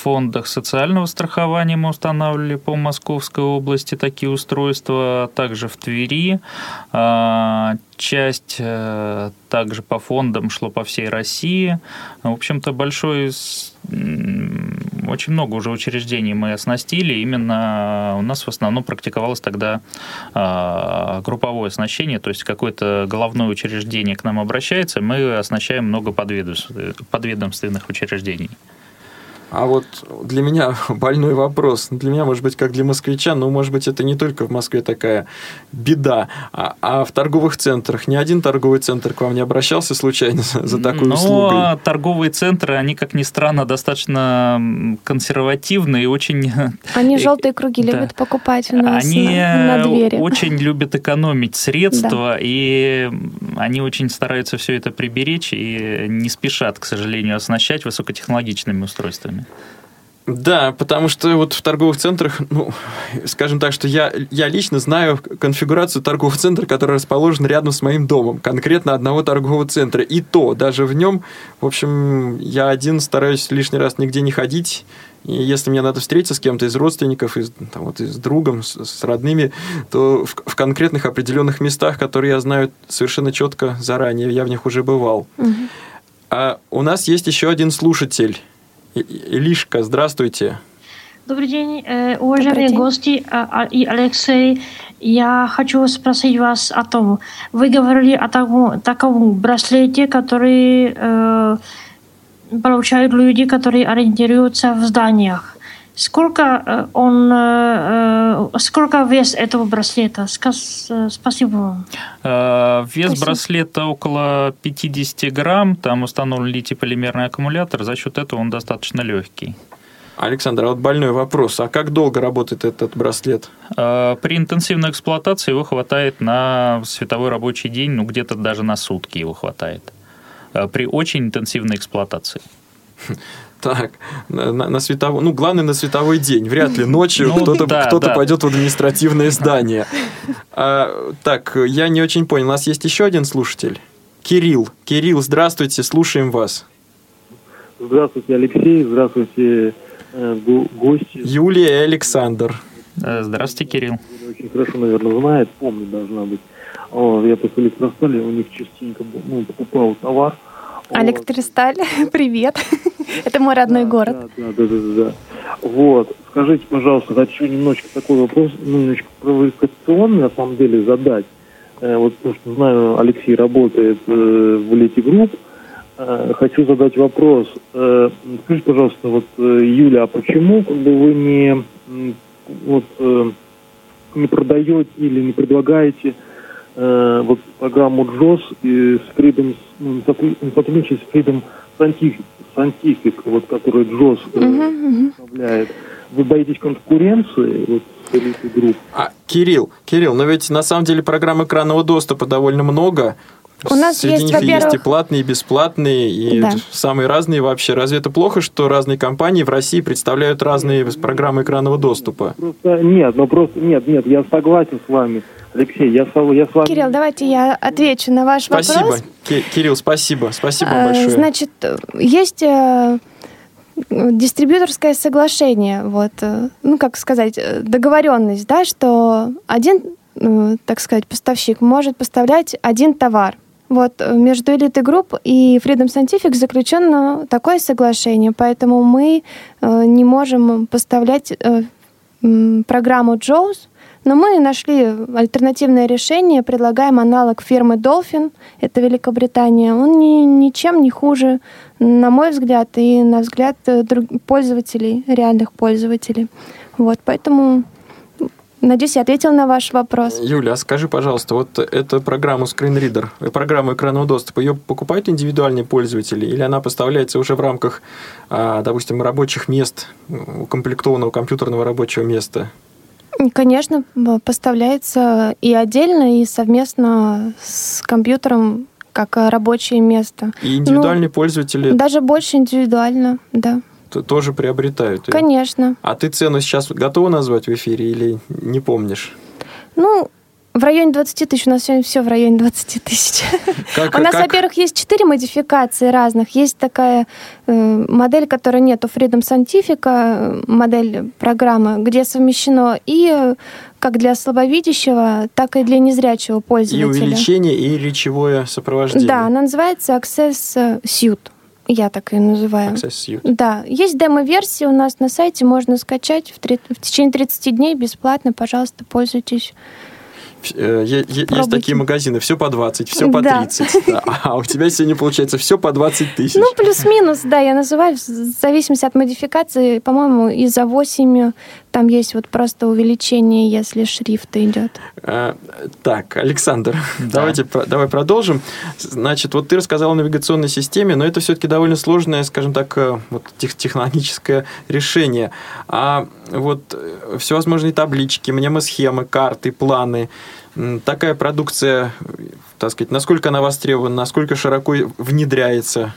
фондах социального страхования мы устанавливали по Московской области такие устройства, также в Твери. А, часть э, также по фондам шло по всей России. В общем-то, большой очень много уже учреждений мы оснастили. Именно у нас в основном практиковалось тогда а, групповое оснащение, то есть какое-то головное учреждение к нам обращается, мы оснащаем много подведомственных учреждений. А вот для меня больной вопрос. Для меня, может быть, как для москвича, но, может быть, это не только в Москве такая беда. А, а в торговых центрах ни один торговый центр к вам не обращался случайно за такой но услугой? Ну, торговые центры, они, как ни странно, достаточно консервативные и очень... Они желтые круги да. любят покупать у нас они на, на двери. очень любят экономить средства, да. и они очень стараются все это приберечь и не спешат, к сожалению, оснащать высокотехнологичными устройствами. Да, потому что вот в торговых центрах, ну, скажем так, что я, я лично знаю конфигурацию торгового центра, который расположен рядом с моим домом, конкретно одного торгового центра. И то, даже в нем, в общем, я один стараюсь лишний раз нигде не ходить. И если мне надо встретиться с кем-то из родственников, из, там, вот, с другом, с, с родными, то в, в конкретных определенных местах, которые я знаю совершенно четко заранее, я в них уже бывал. Угу. А у нас есть еще один слушатель. Илишка, здравствуйте. Добрый день, э, уважаемые Добрый день. гости а, а, и Алексей. Я хочу спросить вас о том, вы говорили о таком, таком браслете, который э, получают люди, которые ориентируются в зданиях. Сколько он, сколько вес этого браслета? Спасибо вам. Вес Спасибо. браслета около 50 грамм. Там установлен литий-полимерный аккумулятор. За счет этого он достаточно легкий. Александр, а вот больной вопрос. А как долго работает этот браслет? При интенсивной эксплуатации его хватает на световой рабочий день, ну где-то даже на сутки его хватает. При очень интенсивной эксплуатации. Так, на, на световой, ну, главное, на световой день. Вряд ли ночью ну, кто-то, да, кто да. пойдет в административное здание. А, так, я не очень понял. У нас есть еще один слушатель. Кирилл. Кирилл, здравствуйте, слушаем вас. Здравствуйте, Алексей. Здравствуйте, э, гости. Юлия и Александр. Э, здравствуйте, Кирилл. Очень хорошо, наверное, знает, помнит должна быть. О, я после электростали у них частенько ну, покупал товар – Электросталь, привет. Это мой родной город. Да, да, да, да, да. Вот. Скажите, пожалуйста, хочу немножечко такой вопрос, ну, немножечко провокационный, на самом деле, задать. Э, вот, потому что знаю, Алексей работает э, в Элита Групп. Э, хочу задать вопрос. Скажите, пожалуйста, вот, Юля, а почему как бы вы не, вот, не продаете или не предлагаете э, вот программу JOS и с Freedom, ну, сотрудничать с Freedom Scientific, Scientific вот, который JOS uh-huh, uh-huh. Вы боитесь конкуренции вот, с элитой групп? А, Кирилл, Кирилл, но ведь на самом деле программ экранного доступа довольно много. У нас Среди есть, них есть и платные, и бесплатные, и да. самые разные вообще. Разве это плохо, что разные компании в России представляют разные программы экранного доступа? Просто, нет, ну просто нет, нет, я согласен с вами. Алексей, я, я с вами... Кирилл, давайте я отвечу на ваш спасибо. вопрос. Спасибо. Кирилл, спасибо. Спасибо а, большое. Значит, есть э, дистрибьюторское соглашение, вот, э, ну, как сказать, договоренность, да, что один, так сказать, поставщик может поставлять один товар. Вот между Elite Group и Freedom Scientific заключено такое соглашение, поэтому мы не можем поставлять программу JAWS но мы нашли альтернативное решение, предлагаем аналог фирмы Dolphin, это Великобритания. Он ни, ничем не хуже, на мой взгляд, и на взгляд э, пользователей, реальных пользователей. Вот, поэтому Надеюсь, я ответил на ваш вопрос. Юля, а скажи, пожалуйста, вот эту программу Screen Reader, э, программу экранного доступа, ее покупают индивидуальные пользователи или она поставляется уже в рамках, а, допустим, рабочих мест, укомплектованного компьютерного рабочего места? Конечно, поставляется и отдельно, и совместно с компьютером как рабочее место. И индивидуальные ну, пользователи? Даже больше индивидуально, да. Тоже приобретают? Конечно. А ты цену сейчас готова назвать в эфире или не помнишь? Ну, в районе 20 тысяч. У нас сегодня все в районе 20 тысяч. Как, у нас, как? во-первых, есть четыре модификации разных. Есть такая э, модель, которая нет у Freedom Scientific, э, модель программы, где совмещено и э, как для слабовидящего, так и для незрячего пользователя. И увеличение, и речевое сопровождение. Да, она называется Access Suite. Я так ее называю. Access Suite. Да. Есть демо-версия у нас на сайте, можно скачать в, 3, в течение 30 дней бесплатно. Пожалуйста, пользуйтесь. Э, есть такие магазины, все по 20, все по 30. Да. А у тебя сегодня получается все по 20 тысяч. Ну, плюс-минус, да, я называю, в зависимости от модификации, по-моему, и за 8 там есть вот просто увеличение, если шрифт идет. А, так, Александр, да. давайте давай продолжим. Значит, вот ты рассказал о навигационной системе, но это все-таки довольно сложное, скажем так, э, вот технологическое решение. А вот э, всевозможные таблички, мнемосхемы, карты, планы, такая продукция, так сказать, насколько она востребована, насколько широко внедряется?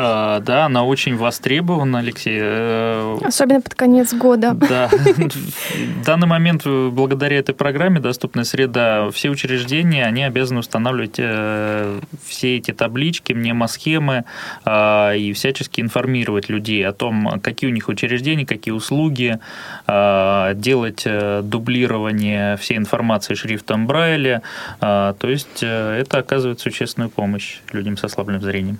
А, да, она очень востребована, Алексей. Э, Особенно под конец года. Да. В данный момент, э, благодаря этой программе «Доступная среда», все учреждения, они обязаны устанавливать э, все эти таблички, мнемосхемы а, и всячески информировать людей о том, какие у них учреждения, какие услуги, а, делать дублирование всей информации шрифтом Брайля. То есть это оказывает существенную помощь людям с ослабленным зрением.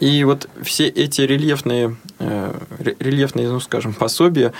И вот все эти рельефные, э, рельефные, ну скажем, пособия,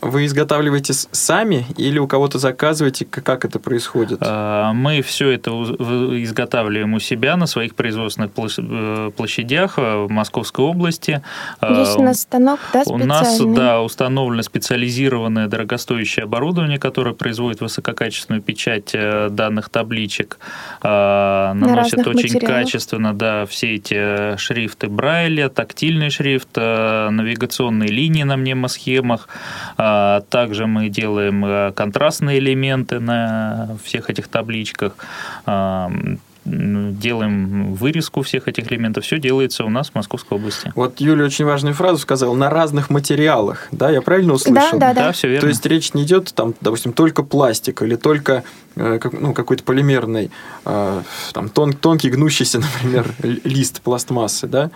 вы изготавливаете сами или у кого-то заказываете? Как это происходит? А, мы все это изготавливаем у себя на своих производственных э, площадях э, в Московской области. Есть у нас станок, да, У нас, да, установлено специализированное дорогостоящее оборудование, которое производит высококачественную печать э, данных табличек. А, наносит очень материалах. качественно, да, все эти шрифты Брайля, тактильный шрифт, навигационные линии на мнемосхемах, а также мы делаем э, контрастные элементы на всех этих табличках а, делаем вырезку всех этих элементов. Все делается у нас в Московской области. Вот Юля очень важную фразу сказала на разных материалах. Да, я правильно услышал? Да, да, да. да все верно. То есть речь не идет, там, допустим, только пластик или только э, ну, какой-то полимерный, э, там, тон, тонкий, гнущийся, например, лист пластмассы, да?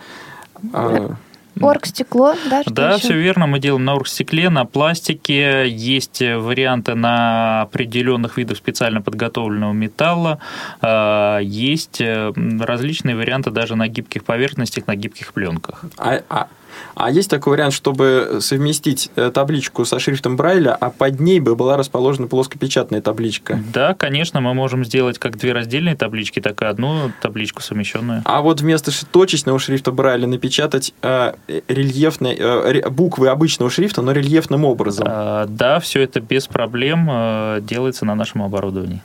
Оргстекло, да? Что да, еще? все верно. Мы делаем на оргстекле, на пластике. Есть варианты на определенных видах специально подготовленного металла. А, есть э, различные варианты даже на гибких поверхностях, на гибких пленках. А, а а есть такой вариант, чтобы совместить э, табличку со шрифтом Брайля, а под ней бы была расположена плоскопечатная табличка? Да, конечно, мы можем сделать как две раздельные таблички, так и одну табличку совмещенную. А вот вместо точечного шрифта Брайля напечатать э, рельефные э, буквы обычного шрифта, но рельефным образом? А, да, все это без проблем э, делается на нашем оборудовании.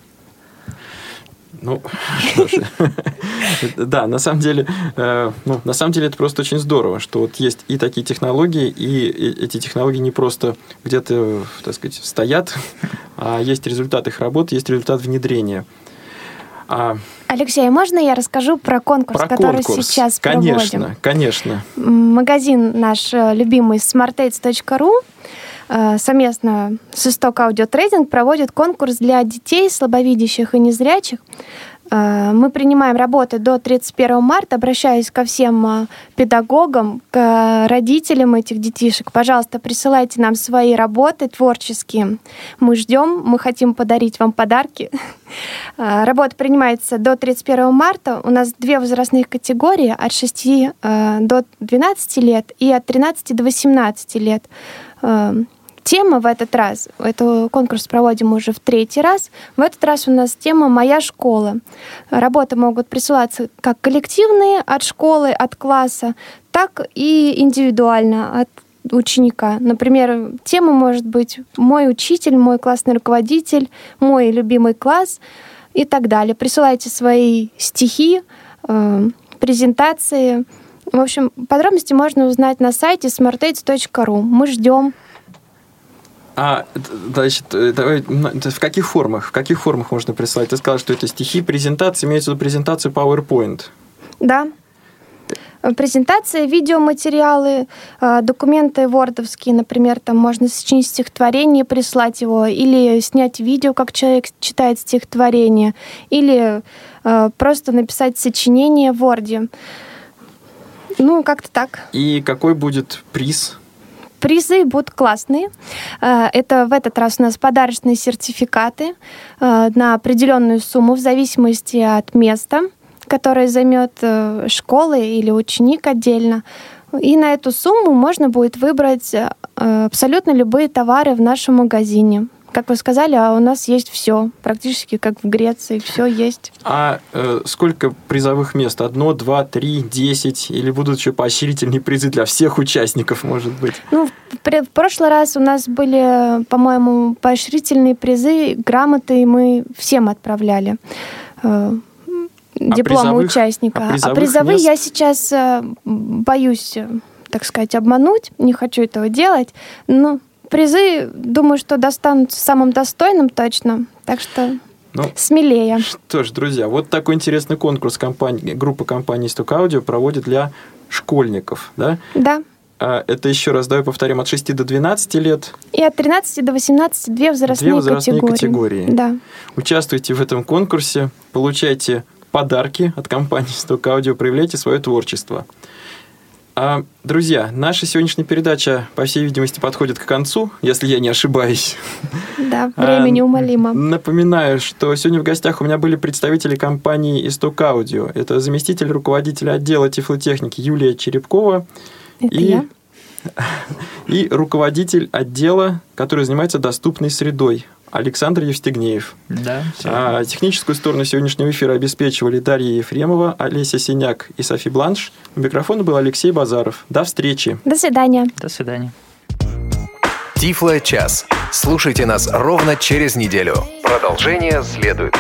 Ну, что ж. Да, на самом деле, э, ну, на самом деле это просто очень здорово, что вот есть и такие технологии, и эти технологии не просто где-то, так сказать, стоят, а есть результат их работы, есть результат внедрения. А... Алексей, а можно я расскажу про конкурс, про который конкурс. сейчас конечно, проводим? Конечно, конечно. Магазин наш э, любимый smartates.ru совместно с Исток Аудио Трейдинг проводит конкурс для детей, слабовидящих и незрячих. Э, мы принимаем работы до 31 марта, обращаясь ко всем э, педагогам, к родителям этих детишек. Пожалуйста, присылайте нам свои работы творческие. Мы ждем, мы хотим подарить вам подарки. Работа принимается до 31 марта. У нас две возрастных категории от 6 до 12 лет и от 13 до 18 лет тема в этот раз, этот конкурс проводим уже в третий раз, в этот раз у нас тема «Моя школа». Работы могут присылаться как коллективные от школы, от класса, так и индивидуально от ученика. Например, тема может быть «Мой учитель», «Мой классный руководитель», «Мой любимый класс» и так далее. Присылайте свои стихи, э, презентации. В общем, подробности можно узнать на сайте smartates.ru. Мы ждем. А, значит, э, давай, в каких формах? В каких формах можно прислать? Ты сказал, что это стихи, презентации, имеется в виду презентация PowerPoint. Да. Презентации, видеоматериалы, э, документы вордовские, например, там можно сочинить стихотворение, прислать его, или снять видео, как человек читает стихотворение, или э, просто написать сочинение в Word. Ну, как-то так. И какой будет приз? Призы будут классные. Э, это в этот раз у нас подарочные сертификаты э, на определенную сумму в зависимости от места, которое займет э, школа или ученик отдельно. И на эту сумму можно будет выбрать абсолютно любые товары в нашем магазине как вы сказали, а у нас есть все, практически как в Греции, все есть. А э, сколько призовых мест? Одно, два, три, десять? Или будут еще поощрительные призы для всех участников, может быть? Ну, в, в прошлый раз у нас были, по-моему, поощрительные призы, грамоты мы всем отправляли. Э, дипломы а участника. А призовых, а призовые мест? я сейчас э, боюсь, э, так сказать, обмануть, не хочу этого делать, но Призы, думаю, что достанут самым достойным точно. Так что ну, смелее. Что ж, друзья, вот такой интересный конкурс компании, группа компании «Сток Аудио» проводит для школьников, да? Да. А это еще раз, давай повторим, от 6 до 12 лет. И от 13 до 18 две возрастные, две возрастные категории. категории. Да. Участвуйте в этом конкурсе, получайте подарки от компании «Сток Аудио», проявляйте свое творчество. А, друзья, наша сегодняшняя передача, по всей видимости, подходит к концу, если я не ошибаюсь. Да, время а, неумолимо. Напоминаю, что сегодня в гостях у меня были представители компании «Исток Аудио». Это заместитель руководителя отдела тифлотехники Юлия Черепкова Это и я. И руководитель отдела, который занимается доступной средой, Александр Евстигнеев. Да. А, техническую сторону сегодняшнего эфира обеспечивали Дарья Ефремова, Олеся Синяк и Софи Бланш. У микрофона был Алексей Базаров. До встречи. До свидания. До свидания. Тифло час. Слушайте нас ровно через неделю. Продолжение следует.